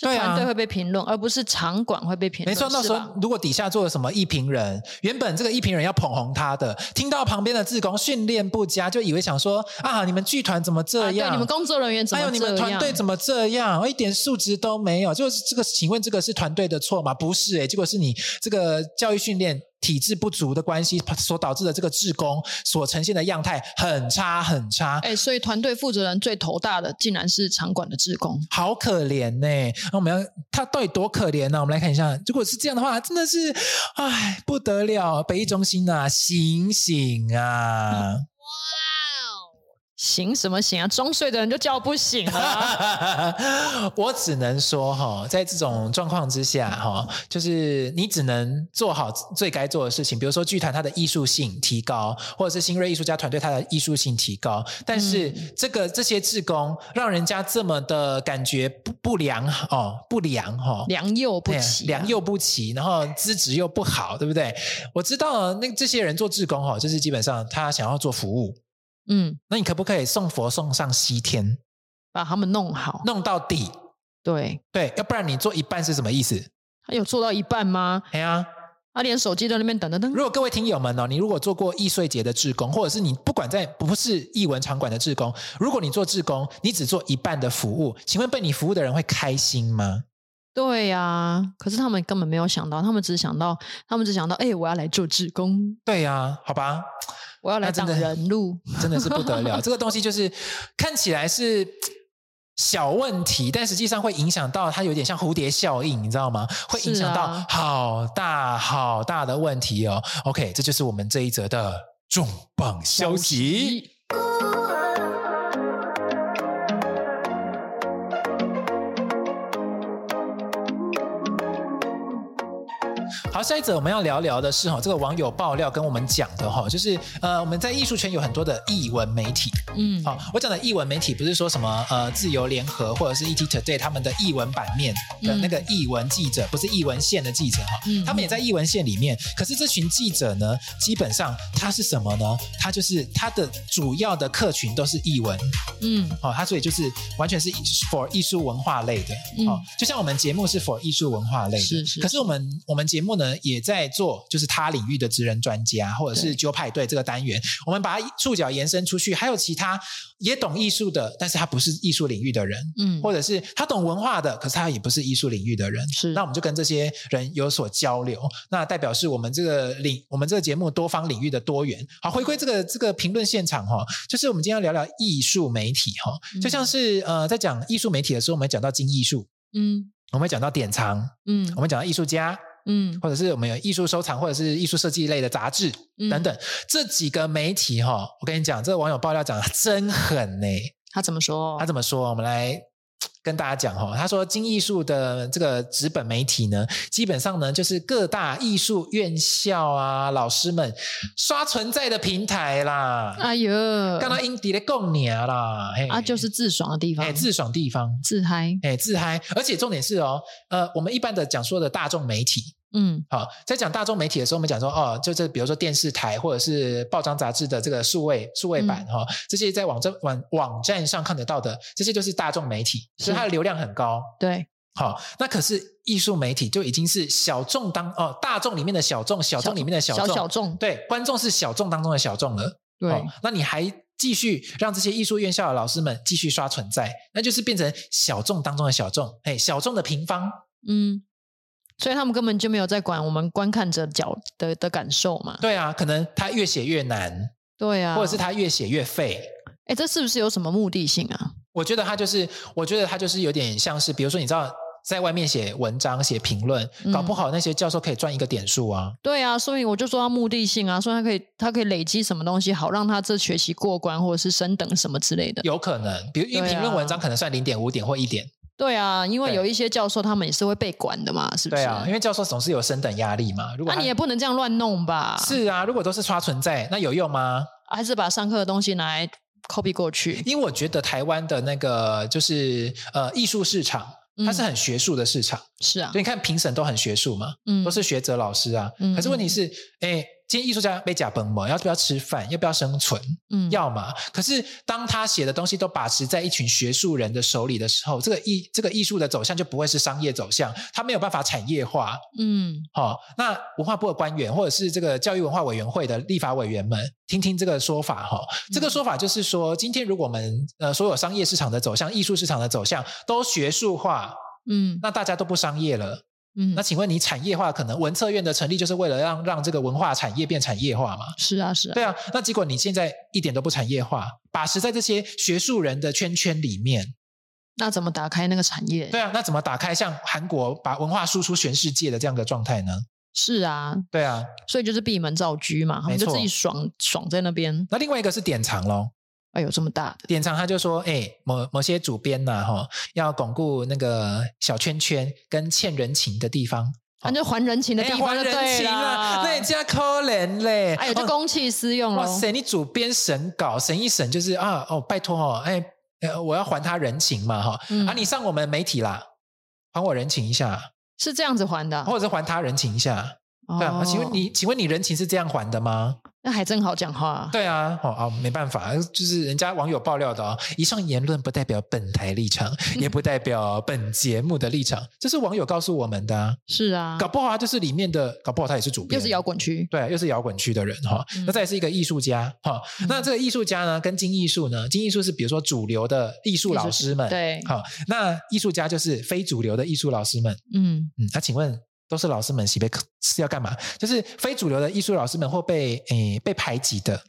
对啊，团队会被评论，而不是场馆会被评论。没错，那时候如果底下做了什么一评人，原本这个一评人要捧红他的，听到旁边的志工训练不佳，就以为想说啊，你们剧团怎么这样？啊、对，你们工作人员怎么这样？还有你们团队怎么这样？一点素质都没有。就是这个，请问这个是团队的错吗？不是诶，结果是你这个教育训练。体制不足的关系所导致的这个志工所呈现的样态很差很差，哎，所以团队负责人最头大的竟然是场馆的志工，好可怜呢。那我们要他到底多可怜呢？我们来看一下，如果是这样的话，真的是，哎，不得了，北艺中心啊，醒醒啊！嗯醒什么醒啊？装睡的人就叫不醒了。我只能说哈，在这种状况之下哈，就是你只能做好最该做的事情，比如说剧团它的艺术性提高，或者是新锐艺术家团队它的艺术性提高。但是这个这些志工让人家这么的感觉不不良哦，不良哈，良莠不齐，良莠不齐，然后资质又不好，对不对？我知道那这些人做志工哈，就是基本上他想要做服务。嗯，那你可不可以送佛送上西天，把他们弄好，弄到底？对对，要不然你做一半是什么意思？他有做到一半吗？哎呀，他连手机都在那边等等等。如果各位听友们哦，你如果做过易碎节的志工，或者是你不管在不是艺文场馆的志工，如果你做志工，你只做一半的服务，请问被你服务的人会开心吗？对呀、啊，可是他们根本没有想到，他们只想到，他们只想到，哎，我要来做志工。对呀、啊，好吧。我要来挡人路，真的是不得了。这个东西就是看起来是小问题，但实际上会影响到它，有点像蝴蝶效应，你知道吗？会影响到好大好大的问题哦。OK，这就是我们这一则的重磅消息。好，下一则我们要聊聊的是哈，这个网友爆料跟我们讲的哈，就是呃，我们在艺术圈有很多的艺文媒体，嗯，好，我讲的艺文媒体不是说什么呃自由联合或者是 ET Today 他们的艺文版面的那个艺文记者，嗯、不是艺文线的记者哈，嗯，他们也在艺文线里面，可是这群记者呢，基本上他是什么呢？他就是他的主要的客群都是艺文，嗯，好，他所以就是完全是 for 艺术文化类的，好、嗯，就像我们节目是 for 艺术文化类的，是是，可是我们我们节目呢？也在做，就是他领域的职人专家，或者是揪派对这个单元，我们把它触角延伸出去，还有其他也懂艺术的，但是他不是艺术领域的人，嗯，或者是他懂文化的，可是他也不是艺术领域的人，是，那我们就跟这些人有所交流，那代表是我们这个领，我们这个节目多方领域的多元。好，回归这个这个评论现场哈，就是我们今天要聊聊艺术媒体哈，就像是呃，在讲艺术媒体的时候，我们讲到精艺术，嗯。我们讲到典藏，嗯，我们讲到艺术家，嗯，或者是我们有艺术收藏，或者是艺术设计类的杂志、嗯、等等，这几个媒体哈，我跟你讲，这个网友爆料讲的真狠呢。他怎么说？他怎么说？我们来。跟大家讲哈，他说金艺术的这个纸本媒体呢，基本上呢就是各大艺术院校啊老师们刷存在的平台啦。哎呦，刚刚英迪的共年啦，啊就是自爽的地方，哎自爽地方，自嗨，哎自嗨，而且重点是哦，呃我们一般的讲说的大众媒体。嗯，好，在讲大众媒体的时候，我们讲说，哦，就这，比如说电视台或者是报章杂志的这个数位数位版，哈、嗯哦，这些在网站网网站上看得到的，这些就是大众媒体，所以它的流量很高。对，好、哦，那可是艺术媒体就已经是小众当哦，大众里面的小众，小众里面的小众，小小众，对，观众是小众当中的小众了。对、哦，那你还继续让这些艺术院校的老师们继续刷存在，那就是变成小众当中的小众，哎，小众的平方，嗯。所以他们根本就没有在管我们观看者角的的感受嘛？对啊，可能他越写越难，对啊，或者是他越写越废。哎，这是不是有什么目的性啊？我觉得他就是，我觉得他就是有点像是，比如说，你知道，在外面写文章、写评论，搞不好那些教授可以赚一个点数啊。对啊，所以我就说他目的性啊，说他可以，他可以累积什么东西，好让他这学习过关，或者是升等什么之类的。有可能，比如因为评论文章可能算零点五点或一点。对啊，因为有一些教授他们也是会被管的嘛，是不是？对啊，因为教授总是有升等压力嘛。如果那你也不能这样乱弄吧？是啊，如果都是刷存在，那有用吗？还是把上课的东西拿来 copy 过去？因为我觉得台湾的那个就是呃艺术市场，它是很学术的市场。嗯、是啊，所以你看评审都很学术嘛，嗯，都是学者老师啊。嗯，可是问题是，哎。今天艺术家被假崩嘛？要不要吃饭？要不要生存？嗯，要嘛。可是当他写的东西都把持在一群学术人的手里的时候，这个艺这个艺术的走向就不会是商业走向，他没有办法产业化。嗯，好、哦，那文化部的官员或者是这个教育文化委员会的立法委员们，听听这个说法哈、哦。这个说法就是说，今天如果我们呃所有商业市场的走向、艺术市场的走向都学术化，嗯，那大家都不商业了。嗯，那请问你产业化可能文策院的成立就是为了让让这个文化产业变产业化嘛？是啊，是啊。对啊，那结果你现在一点都不产业化，把持在这些学术人的圈圈里面，那怎么打开那个产业？对啊，那怎么打开像韩国把文化输出全世界的这样的状态呢？是啊，对啊，所以就是闭门造车嘛，他们就自己爽爽在那边。那另外一个是典藏咯。哎呦，这么大的典藏，他就说：“哎，某某些主编呐，哈，要巩固那个小圈圈跟欠人情的地方，反正还人情的地方就对了。还人情了，那家可怜嘞，哎呦，就公器私用了。哇塞，你主编审稿审一审，就是啊，哦，拜托哦，哎，我要还他人情嘛，哈，嗯、啊，你上我们媒体啦，还我人情一下，是这样子还的，或者是还他人情一下，哦、对啊，请问你，请问你人情是这样还的吗？”那还真好讲话。对啊，哦啊，没办法，就是人家网友爆料的哦。以上言论不代表本台立场，也不代表本节目的立场，这是网友告诉我们的。是啊，搞不好他就是里面的，搞不好他也是主编，又是摇滚区，对，又是摇滚区的人哈。那再是一个艺术家哈。那这个艺术家呢，跟金艺术呢，金艺术是比如说主流的艺术老师们，对，好，那艺术家就是非主流的艺术老师们。嗯嗯，那请问？都是老师们喜被是要干嘛？就是非主流的艺术老师们或被诶被排挤的，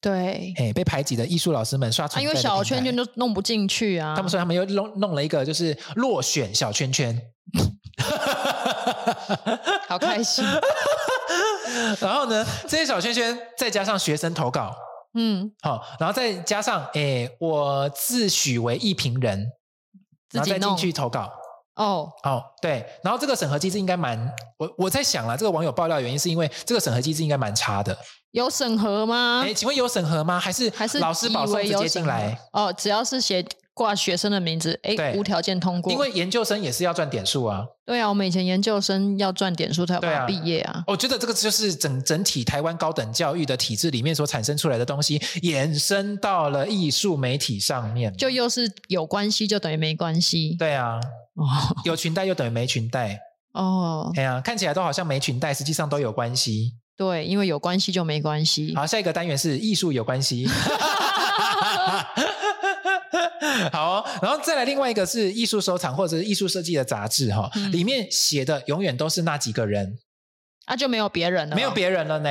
对，诶被排挤的艺术老师们刷存在、啊、因为小圈圈都弄不进去啊。他们说他们又弄弄了一个就是落选小圈圈，好开心。然后呢，这些小圈圈再加上学生投稿，嗯，好，然后再加上诶我自诩为艺评人，然后再进去投稿。哦，哦，对，然后这个审核机制应该蛮，我我在想了，这个网友爆料的原因是因为这个审核机制应该蛮差的。有审核吗？哎，请问有审核吗？还是还是老师保送直接进来？哦，只要是写挂学生的名字，哎，无条件通过。因为研究生也是要赚点数啊。对啊，我们以前研究生要赚点数才有办法毕业啊。我觉得这个就是整整体台湾高等教育的体制里面所产生出来的东西，延伸到了艺术媒体上面，就又是有关系就等于没关系。对啊。哦，有裙带又等于没裙带哦。哎呀，看起来都好像没裙带，实际上都有关系。对，因为有关系就没关系。好，下一个单元是艺术有关系。好哦，然后再来另外一个是艺术收藏或者是艺术设计的杂志哈，里面写的永远都是那几个人，啊就没有别人了，没有别人了呢。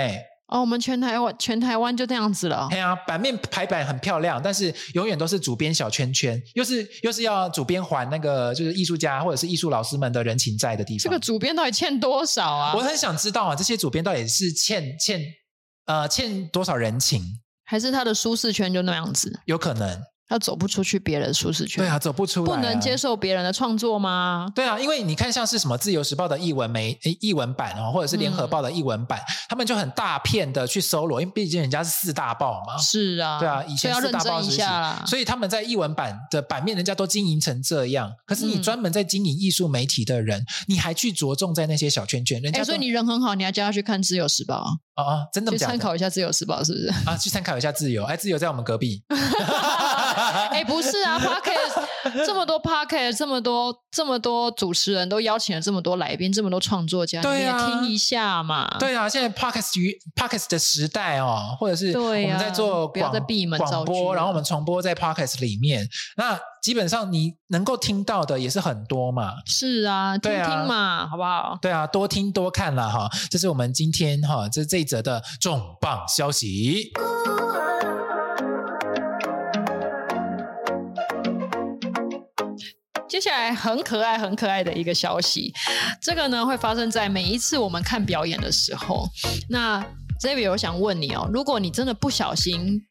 哦，我们全台湾全台湾就这样子了。对啊，版面排版很漂亮，但是永远都是主编小圈圈，又是又是要主编还那个就是艺术家或者是艺术老师们的人情债的地方。这个主编到底欠多少啊？我很想知道啊，这些主编到底是欠欠呃欠多少人情，还是他的舒适圈就那样子？有可能。他走不出去别人舒适圈，对啊，走不出来、啊，不能接受别人的创作吗？对啊，因为你看，像是什么《自由时报》的译文媒诶艺文版哦，或者是《联合报》的译文版，嗯、他们就很大片的去搜罗，因为毕竟人家是四大报嘛。是啊，对啊，以前四大报时期，所以他们在译文版的版面，人家都经营成这样。可是你专门在经营艺术媒体的人，嗯、你还去着重在那些小圈圈，人家、欸、所以你人很好，你还叫他去看《自由时报》啊？哦哦，真的，去参考一下《自由时报》是不是？啊，去参考一下《自由》。哎，《自由》在我们隔壁。哎、欸，不是啊，Podcast 这么多 Podcast，这么多这么多主持人都邀请了这么多来宾，这么多创作家，对啊，你也听一下嘛。对啊，现在 Podcast 与 Podcast 的时代哦，或者是我们在做广、啊、广播，然后我们重播在 Podcast 里面，那基本上你能够听到的也是很多嘛。是啊，听听嘛，好不好？对啊，多听多看啦哈。这是我们今天哈，这这一则的重磅消息。接下来很可爱、很可爱的一个消息，这个呢会发生在每一次我们看表演的时候。那 z a v i e 我想问你哦，如果你真的不小心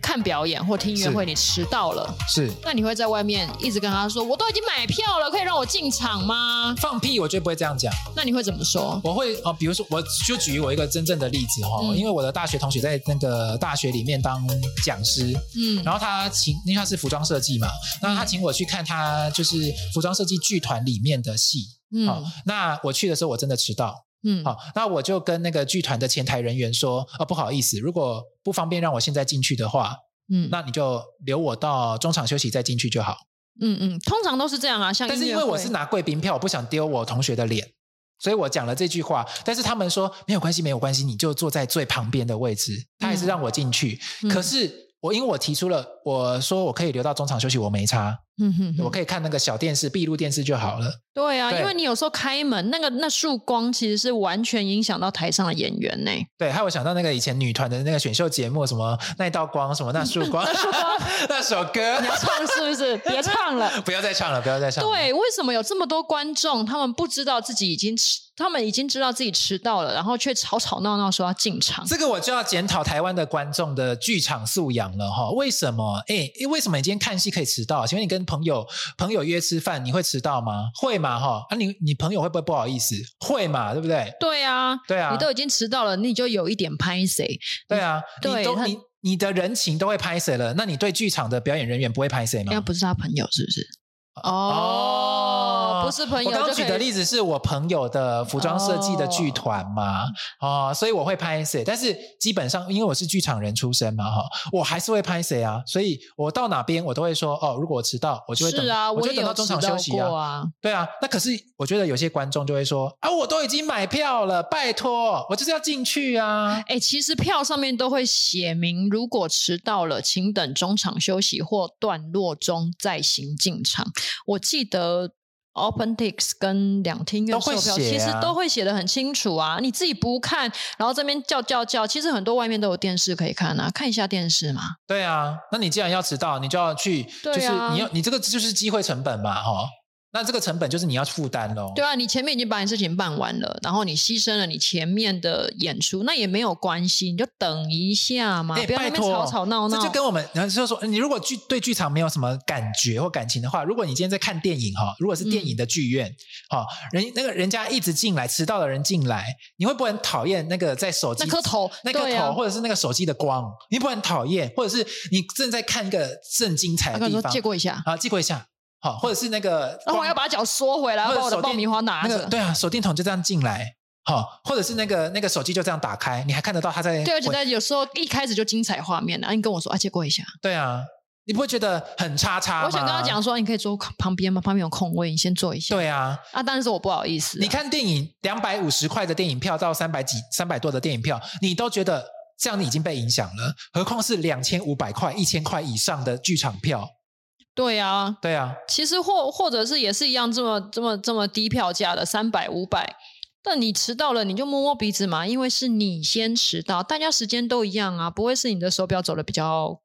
看表演或听音乐会，你迟到了，是，那你会在外面一直跟他说：“我都已经买票了，可以让我进场吗？”放屁，我绝对不会这样讲。那你会怎么说？我会哦，比如说，我就举我一个真正的例子哈、哦嗯，因为我的大学同学在那个大学里面当讲师，嗯，然后他请，因为他是服装设计嘛，那他请我去看他就是服装设计剧团里面的戏，嗯，好、哦，那我去的时候我真的迟到。嗯，好，那我就跟那个剧团的前台人员说，哦，不好意思，如果不方便让我现在进去的话，嗯，那你就留我到中场休息再进去就好。嗯嗯，通常都是这样啊，像但是因为我是拿贵宾票，我不想丢我同学的脸，所以我讲了这句话。但是他们说没有关系，没有关系，你就坐在最旁边的位置，他还是让我进去。嗯、可是我因为我提出了，我说我可以留到中场休息，我没差。嗯哼，哼，我可以看那个小电视、闭路电视就好了。对啊，对，因为你有时候开门，那个那束光其实是完全影响到台上的演员呢。对，还有想到那个以前女团的那个选秀节目，什么那道光，什么那束光，那束光，那首歌，你要唱是不是？别唱了，不要再唱了，不要再唱了。对，为什么有这么多观众，他们不知道自己已经迟，他们已经知道自己迟到了，然后却吵吵闹闹说要进场？这个我就要检讨台湾的观众的剧场素养了哈。为什么？哎，为什么你今天看戏可以迟到？请问你跟朋友朋朋友约吃饭，你会迟到吗？会嘛，哈啊你，你你朋友会不会不好意思？会嘛，对不对？对啊，对啊，你都已经迟到了，你就有一点拍谁。对啊，对你都你你的人情都会拍谁了，那你对剧场的表演人员不会拍谁吗？应该不是他朋友，是不是？哦，不是朋友。我刚举的例子是我朋友的服装设计的剧团嘛，哦，哦，所以我会拍谁。但是基本上，因为我是剧场人出身嘛，哈，我还是会拍谁啊。所以我到哪边我都会说，哦，如果我迟到，我就会等，啊、我就等到中场休息啊，啊。对啊，那可是我觉得有些观众就会说，啊，我都已经买票了，拜托，我就是要进去啊。哎，其实票上面都会写明，如果迟到了，请等中场休息或段落中再行进场。我记得 OpenTix 跟两厅院售票其实都会写的很清楚啊，你自己不看，然后这边叫叫叫，其实很多外面都有电视可以看啊，看一下电视嘛。对啊，那你既然要迟到，你就要去，就是你要你这个就是机会成本嘛，哈。那这个成本就是你要负担喽。对啊，你前面已经把你事情办完了，然后你牺牲了你前面的演出，那也没有关系，你就等一下嘛，欸、不要在那边吵吵闹闹。这就跟我们，然后就说，你如果剧对剧场没有什么感觉或感情的话，如果你今天在看电影哈，如果是电影的剧院，哈、嗯，人那个人家一直进来，迟到的人进来，你会不会很讨厌那个在手机那颗头，那颗头、啊，或者是那个手机的光，你会不会很讨厌，或者是你正在看一个正精彩的地方，借过一下啊，借过一下。好，或者是那个，然后我要把脚缩回来，把我的爆米花拿着。那个、对啊，手电筒就这样进来。好，或者是那个那个手机就这样打开，你还看得到他在。对，而且有时候一开始就精彩画面了，然后你跟我说啊，借过一下。对啊，你不会觉得很叉叉？我想跟他讲说，你可以坐旁边吗？旁边有空位，你先坐一下。对啊，啊，但是我不好意思、啊。你看电影两百五十块的电影票到三百几、三百多的电影票，你都觉得这样你已经被影响了，何况是两千五百块、一千块以上的剧场票。对啊，对啊，其实或或者是也是一样，这么这么这么低票价的三百五百但你迟到了，你就摸摸鼻子嘛，因为是你先迟到，大家时间都一样啊，不会是你的手表走的比较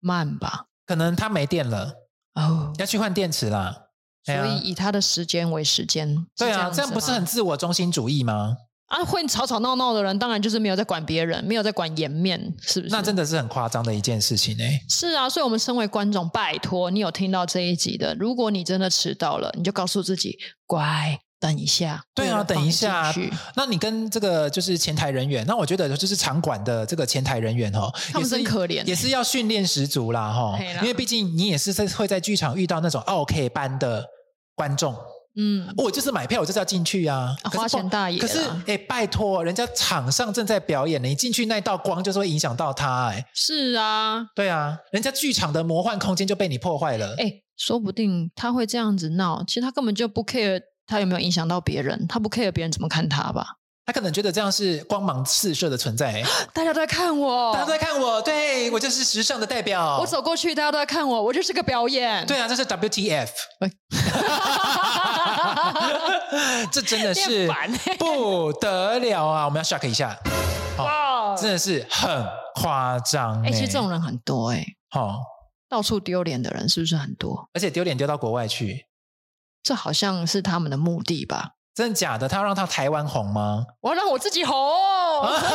慢吧？可能它没电了哦，要去换电池啦。所以以他的时间为时间，对啊，这样不是很自我中心主义吗？啊，会吵吵闹闹的人，当然就是没有在管别人，没有在管颜面，是不是？那真的是很夸张的一件事情呢。是啊，所以我们身为观众，拜托你有听到这一集的，如果你真的迟到了，你就告诉自己，乖。等一下，对啊，等一下。那你跟这个就是前台人员，那我觉得就是场馆的这个前台人员哦，他们真可怜，也是要训练十足啦哈。因为毕竟你也是在会在剧场遇到那种 OK 班的观众，嗯，我就是买票，我就是要进去啊，花钱大爷。可是哎，拜托，人家场上正在表演呢，你进去那道光就是会影响到他哎。是啊，对啊，人家剧场的魔幻空间就被你破坏了。哎，说不定他会这样子闹，其实他根本就不 care。他有没有影响到别人？他不 care 别人怎么看他吧？他可能觉得这样是光芒四射的存在。大家都在看我，大家都在看我，对，我就是时尚的代表。我走过去，大家都在看我，我就是个表演。对啊，这是 WTF。这真的是不得了啊！我们要 shock 一下。哇，真的是很夸张。哎，其实这种人很多哎。好，到处丢脸的人是不是很多？而且丢脸丢到国外去。这好像是他们的目的吧？真的假的？他要让他台湾红吗？我要让我自己红。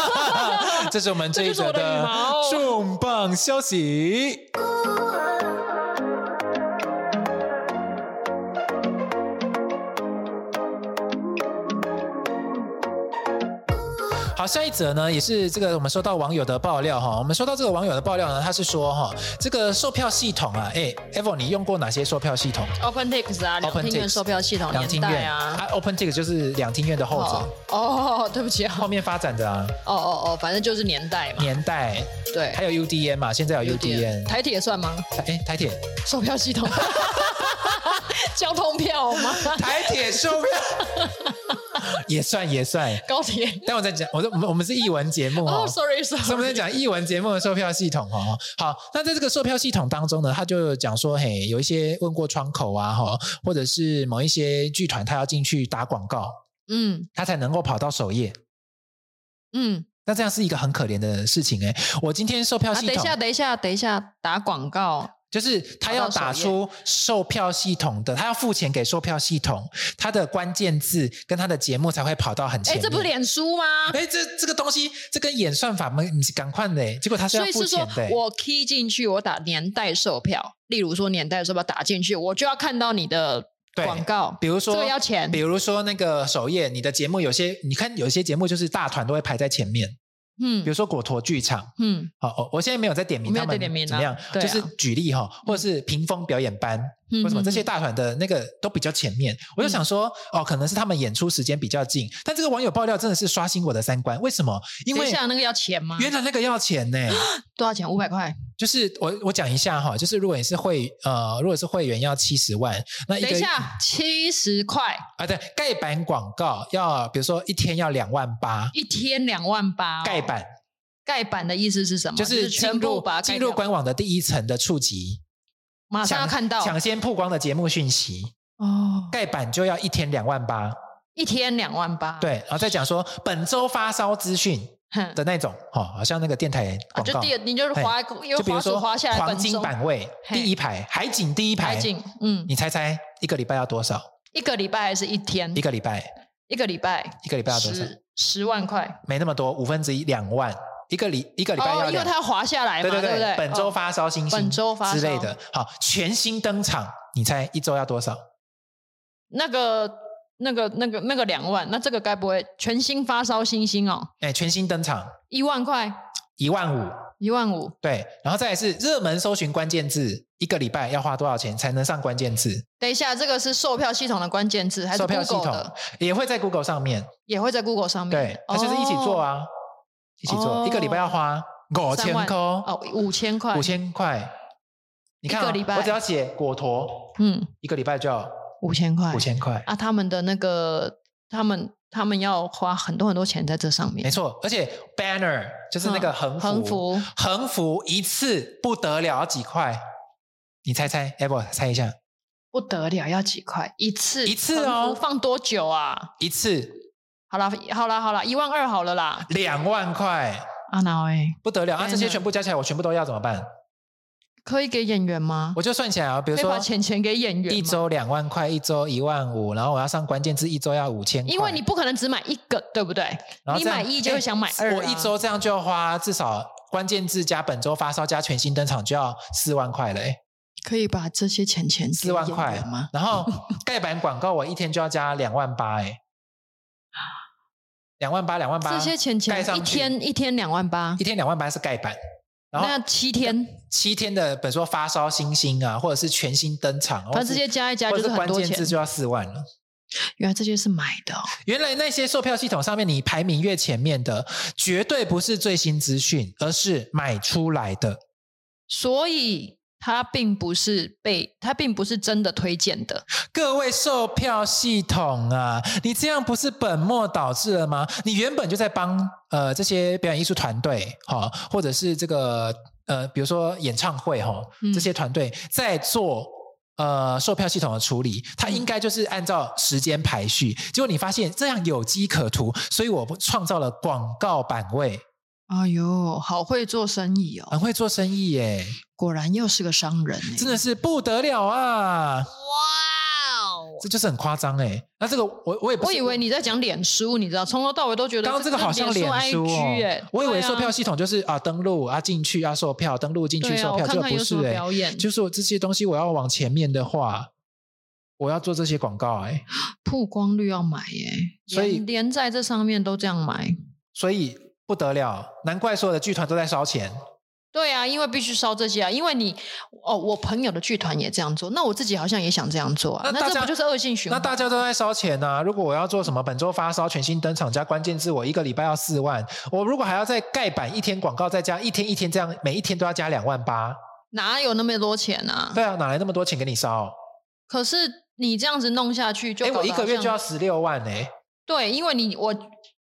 这是我们这一则的重磅消息。下一则呢，也是这个我们收到网友的爆料哈。我们收到这个网友的爆料呢，他是说哈，这个售票系统啊，哎，Evo，你用过哪些售票系统？OpenTix 啊，两厅院售票系统，两厅院啊。啊，OpenTix 就是两厅院的后者。哦，对不起啊，后面发展的啊。哦哦哦，反正就是年代嘛。年代。对。还有 UDN 嘛，现在有 UDN。台铁算吗？哎，台铁。售票系统。交通票吗？台铁售票。也算也算。高铁，但我在讲，我说我们我们是译文节目哦，sorry sorry，我们在讲译文节目的售票系统哦。好，那在这个售票系统当中呢，他就讲说，嘿，有一些问过窗口啊，哈，或者是某一些剧团，他要进去打广告，嗯，他才能够跑到首页，嗯，那这样是一个很可怜的事情哎。我今天售票系统，等一下，等一下，等一下，打广告。就是他要打出售票系统的，他要付钱给售票系统，他的关键字跟他的节目才会跑到很前面。哎，这不是脸书吗？哎，这这个东西，这跟演算法们，你是赶快的。结果他是要付钱的。我 key 进去，我打年代售票，例如说年代售票打进去，我就要看到你的广告。比如说，这个要钱。比如说那个首页，你的节目有些，你看有些节目就是大团都会排在前面。嗯，比如说果陀剧场，嗯，好，我我现在没有在点名他们怎么样，就是举例哈，或者是屏风表演班。为什么这些大团的那个都比较前面？我就想说，哦，可能是他们演出时间比较近。但这个网友爆料真的是刷新我的三观。为什么？因为那个要钱吗？原来那个要钱呢？多少钱？五百块。就是我我讲一下哈，就是如果你是会呃，如果是会员要七十万，那等一下七十块啊？对，盖板广告要比如说一天要两万八，一天两万八。盖板，盖板的意思是什么？就是进入进入官网的第一层的触及。马上要看到。抢先曝光的节目讯息。哦，盖板就要一天两万八，一天两万八，对，然后再讲说本周发烧资讯的那种，哦，好像那个电台广告，就第你就是滑，就比如说滑下来黄金版位第一排海景第一排，海景，嗯，你猜猜一个礼拜要多少？一个礼拜还是一天？一个礼拜，一个礼拜，一个礼拜要多少？十万块，没那么多，五分之一两万。一个礼一个礼拜要，因为它要滑下来嘛，对对对，本周发烧星星，本周发烧之类的，好，全新登场，你猜一周要多少？那个那个那个那个两万，那这个该不会全新发烧星星哦？哎，全新登场，一万块，一万五，一万五，对，然后再来是热门搜寻关键字，一个礼拜要花多少钱才能上关键字？等一下，这个是售票系统的关键字还是？售票系统也会在 Google 上面，也会在 Google 上面，对，它就是一起做啊，一起做，一个礼拜要花。五千块哦，五千块，五千块。你看，我只要写果陀，嗯，一个礼拜就要五千块，五千块。啊，他们的那个，他们他们要花很多很多钱在这上面。没错，而且 banner 就是那个横幅，横幅，横幅一次不得了要几块？你猜猜，Apple 猜一下，不得了要几块？一次一次哦，放多久啊？一次好了，好了，好了，一万二好了啦，两万块啊，那哎，不得了啊！这些全部加起来，我全部都要怎么办？可以给演员吗？我就算起来啊，比如说把钱钱给演员，一周两万块，一周一万五，然后我要上关键字，一周要五千块。因为你不可能只买一个，对不对？你买一就会想买二，啊。我一周这样就要花至少关键字加本周发烧加全新登场就要四万块了，哎。可以把这些钱钱四万块吗？然后盖板广告我一天就要加两万八，哎，两万八两万八，这些钱钱一天一天两万八，一天两万八是盖板。然后那七天，七天的，比如说发烧新星啊，或者是全新登场，反正这些加一加就是很多钱，关键字就要四万了。原来这些是买的哦。原来那些售票系统上面，你排名越前面的，绝对不是最新资讯，而是买出来的。所以。它并不是被，它并不是真的推荐的。各位售票系统啊，你这样不是本末倒置了吗？你原本就在帮呃这些表演艺术团队哈，或者是这个呃，比如说演唱会哈，这些团队在做呃售票系统的处理，它应该就是按照时间排序。结果你发现这样有机可图，所以我创造了广告版位。哎呦，好会做生意哦！很会做生意耶，果然又是个商人，真的是不得了啊！哇哦，这就是很夸张哎。那这个我我也不是，我以为你在讲脸书，你知道，从头到尾都觉得刚刚这个好像脸书哦。我以为售票系统就是啊，登录啊，进去啊，售票，登录进去售票，就不是哎。就是我这些东西我要往前面的话，我要做这些广告哎，曝光率要买哎，所以连在这上面都这样买，所以。不得了，难怪所有的剧团都在烧钱。对啊，因为必须烧这些啊，因为你哦，我朋友的剧团也这样做，那我自己好像也想这样做啊。那，那这不就是恶性循环？那大家都在烧钱啊！如果我要做什么本周发烧全新登场加关键字，我一个礼拜要四万。我如果还要再盖板一天广告，再加一天一天这样，每一天都要加两万八，哪有那么多钱啊？对啊，哪来那么多钱给你烧？可是你这样子弄下去就，就哎，我一个月就要十六万呢、欸。对，因为你我。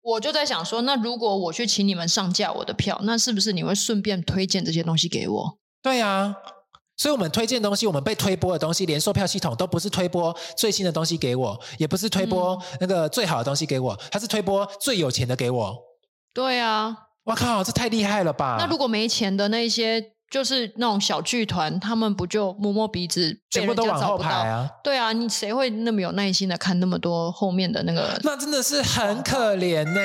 我就在想说，那如果我去请你们上架我的票，那是不是你会顺便推荐这些东西给我？对啊，所以我们推荐东西，我们被推播的东西，连售票系统都不是推播最新的东西给我，也不是推播那个最好的东西给我，它是推播最有钱的给我。对啊，我靠，这太厉害了吧？那如果没钱的那些。就是那种小剧团，他们不就摸摸鼻子，全部都往后排啊？对啊，你谁会那么有耐心的看那么多后面的那个？那真的是很可怜呢。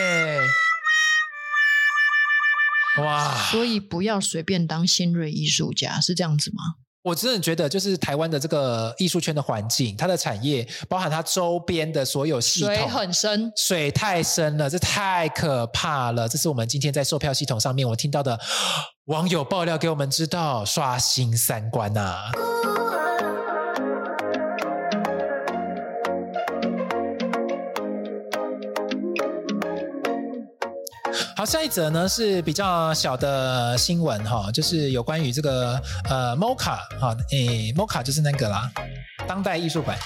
哇！所以不要随便当新锐艺术家，是这样子吗？我真的觉得，就是台湾的这个艺术圈的环境，它的产业，包含它周边的所有系统，水很深，水太深了，这太可怕了。这是我们今天在售票系统上面我听到的网友爆料给我们知道，刷新三观啊。好，下一则呢是比较小的新闻哈，就是有关于这个呃，MOCA 哈，诶，MOCA 就是那个啦，当代艺术馆。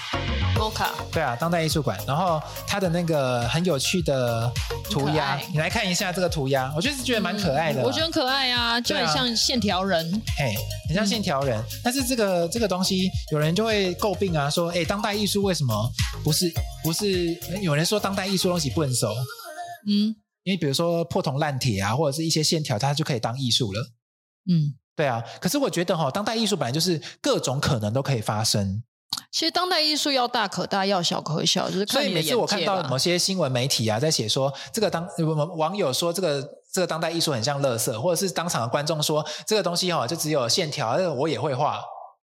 MOCA 对啊，当代艺术馆，然后它的那个很有趣的涂鸦，你来看一下这个涂鸦，我就是觉得蛮可爱的、嗯。我觉得很可爱啊，就很像线条人，嘿，很像线条人。嗯、但是这个这个东西，有人就会诟病啊，说，哎，当代艺术为什么不是不是？有人说当代艺术东西不能收，嗯。因为比如说破铜烂铁啊，或者是一些线条，它就可以当艺术了。嗯，对啊。可是我觉得哈、哦，当代艺术本来就是各种可能都可以发生。其实当代艺术要大可大，要小可小，就是看。所以每次我看到某些新闻媒体啊，在写说这个当网友说这个这个当代艺术很像垃圾，或者是当场的观众说这个东西哈、哦、就只有线条，我也会画。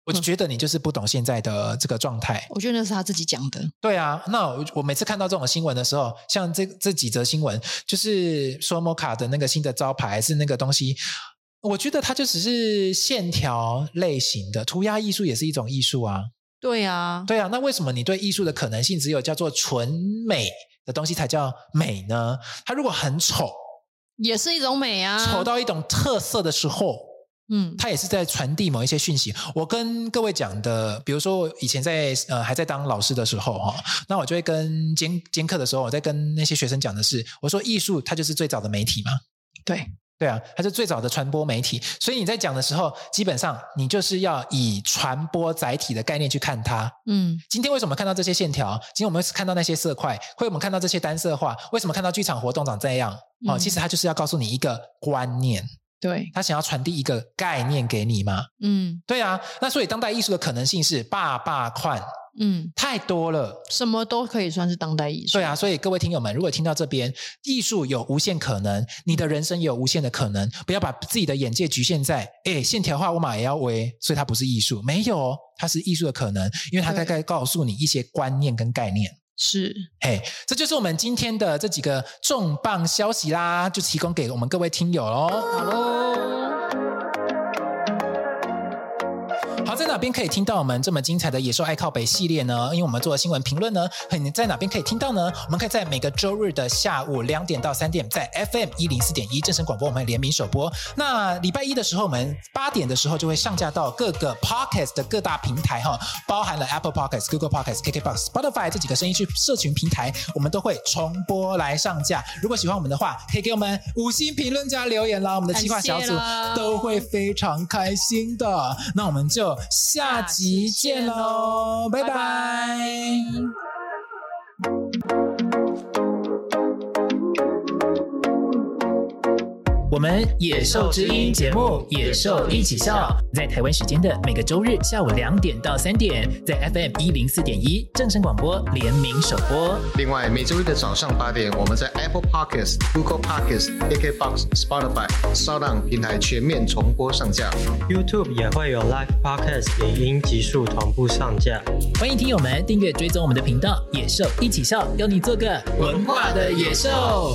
我就觉得你就是不懂现在的这个状态。我觉得那是他自己讲的。对啊，那我我每次看到这种新闻的时候，像这这几则新闻，就是说 MOCA 的那个新的招牌是那个东西，我觉得它就只是线条类型的涂鸦艺术，也是一种艺术啊。对啊，对啊，那为什么你对艺术的可能性只有叫做纯美的东西才叫美呢？它如果很丑，也是一种美啊。丑到一种特色的时候。嗯，他也是在传递某一些讯息。我跟各位讲的，比如说我以前在呃还在当老师的时候哈，那我就会跟兼兼课的时候，我在跟那些学生讲的是，我说艺术它就是最早的媒体嘛。对对啊，它是最早的传播媒体。所以你在讲的时候，基本上你就是要以传播载体的概念去看它。嗯，今天为什么看到这些线条？今天我们会看到那些色块，会我们看到这些单色画？为什么看到剧场活动长这样？哦、嗯，其实它就是要告诉你一个观念。对，他想要传递一个概念给你吗？嗯，对啊。那所以当代艺术的可能性是爸爸款，嗯，太多了，什么都可以算是当代艺术。对啊，所以各位听友们，如果听到这边，艺术有无限可能，你的人生也有无限的可能，不要把自己的眼界局限在，哎，线条画我马也要围，所以它不是艺术，没有，它是艺术的可能，因为它大概告诉你一些观念跟概念。是，嘿，这就是我们今天的这几个重磅消息啦，就提供给我们各位听友喽。好喽。在哪边可以听到我们这么精彩的《野兽爱靠北》系列呢？因为我们做的新闻评论呢，很在哪边可以听到呢？我们可以在每个周日的下午两点到三点，在 FM 一零四点一正声广播，我们联名首播。那礼拜一的时候，我们八点的时候就会上架到各个 Podcast 的各大平台哈，包含了 Apple Podcast、Google Podcast、KKBox、Spotify 这几个声音去社群平台，我们都会重播来上架。如果喜欢我们的话，可以给我们五星评论加留言啦，我们的企划小组都会非常开心的。那我们就。下集见喽，拜拜。拜拜。我们野兽之音节目《野兽一起笑》在台湾时间的每个周日下午两点到三点，在 FM 一零四点一正声广播联名首播。另外，每周一的早上八点，我们在 Apple Podcasts、Google Podcast、KKBox、Spotify、SoundOn 平台全面重播上架。YouTube 也会有 Live Podcast 影音极速同步上架。欢迎听友们订阅追踪我们的频道《野兽一起笑》，邀你做个文化的野兽。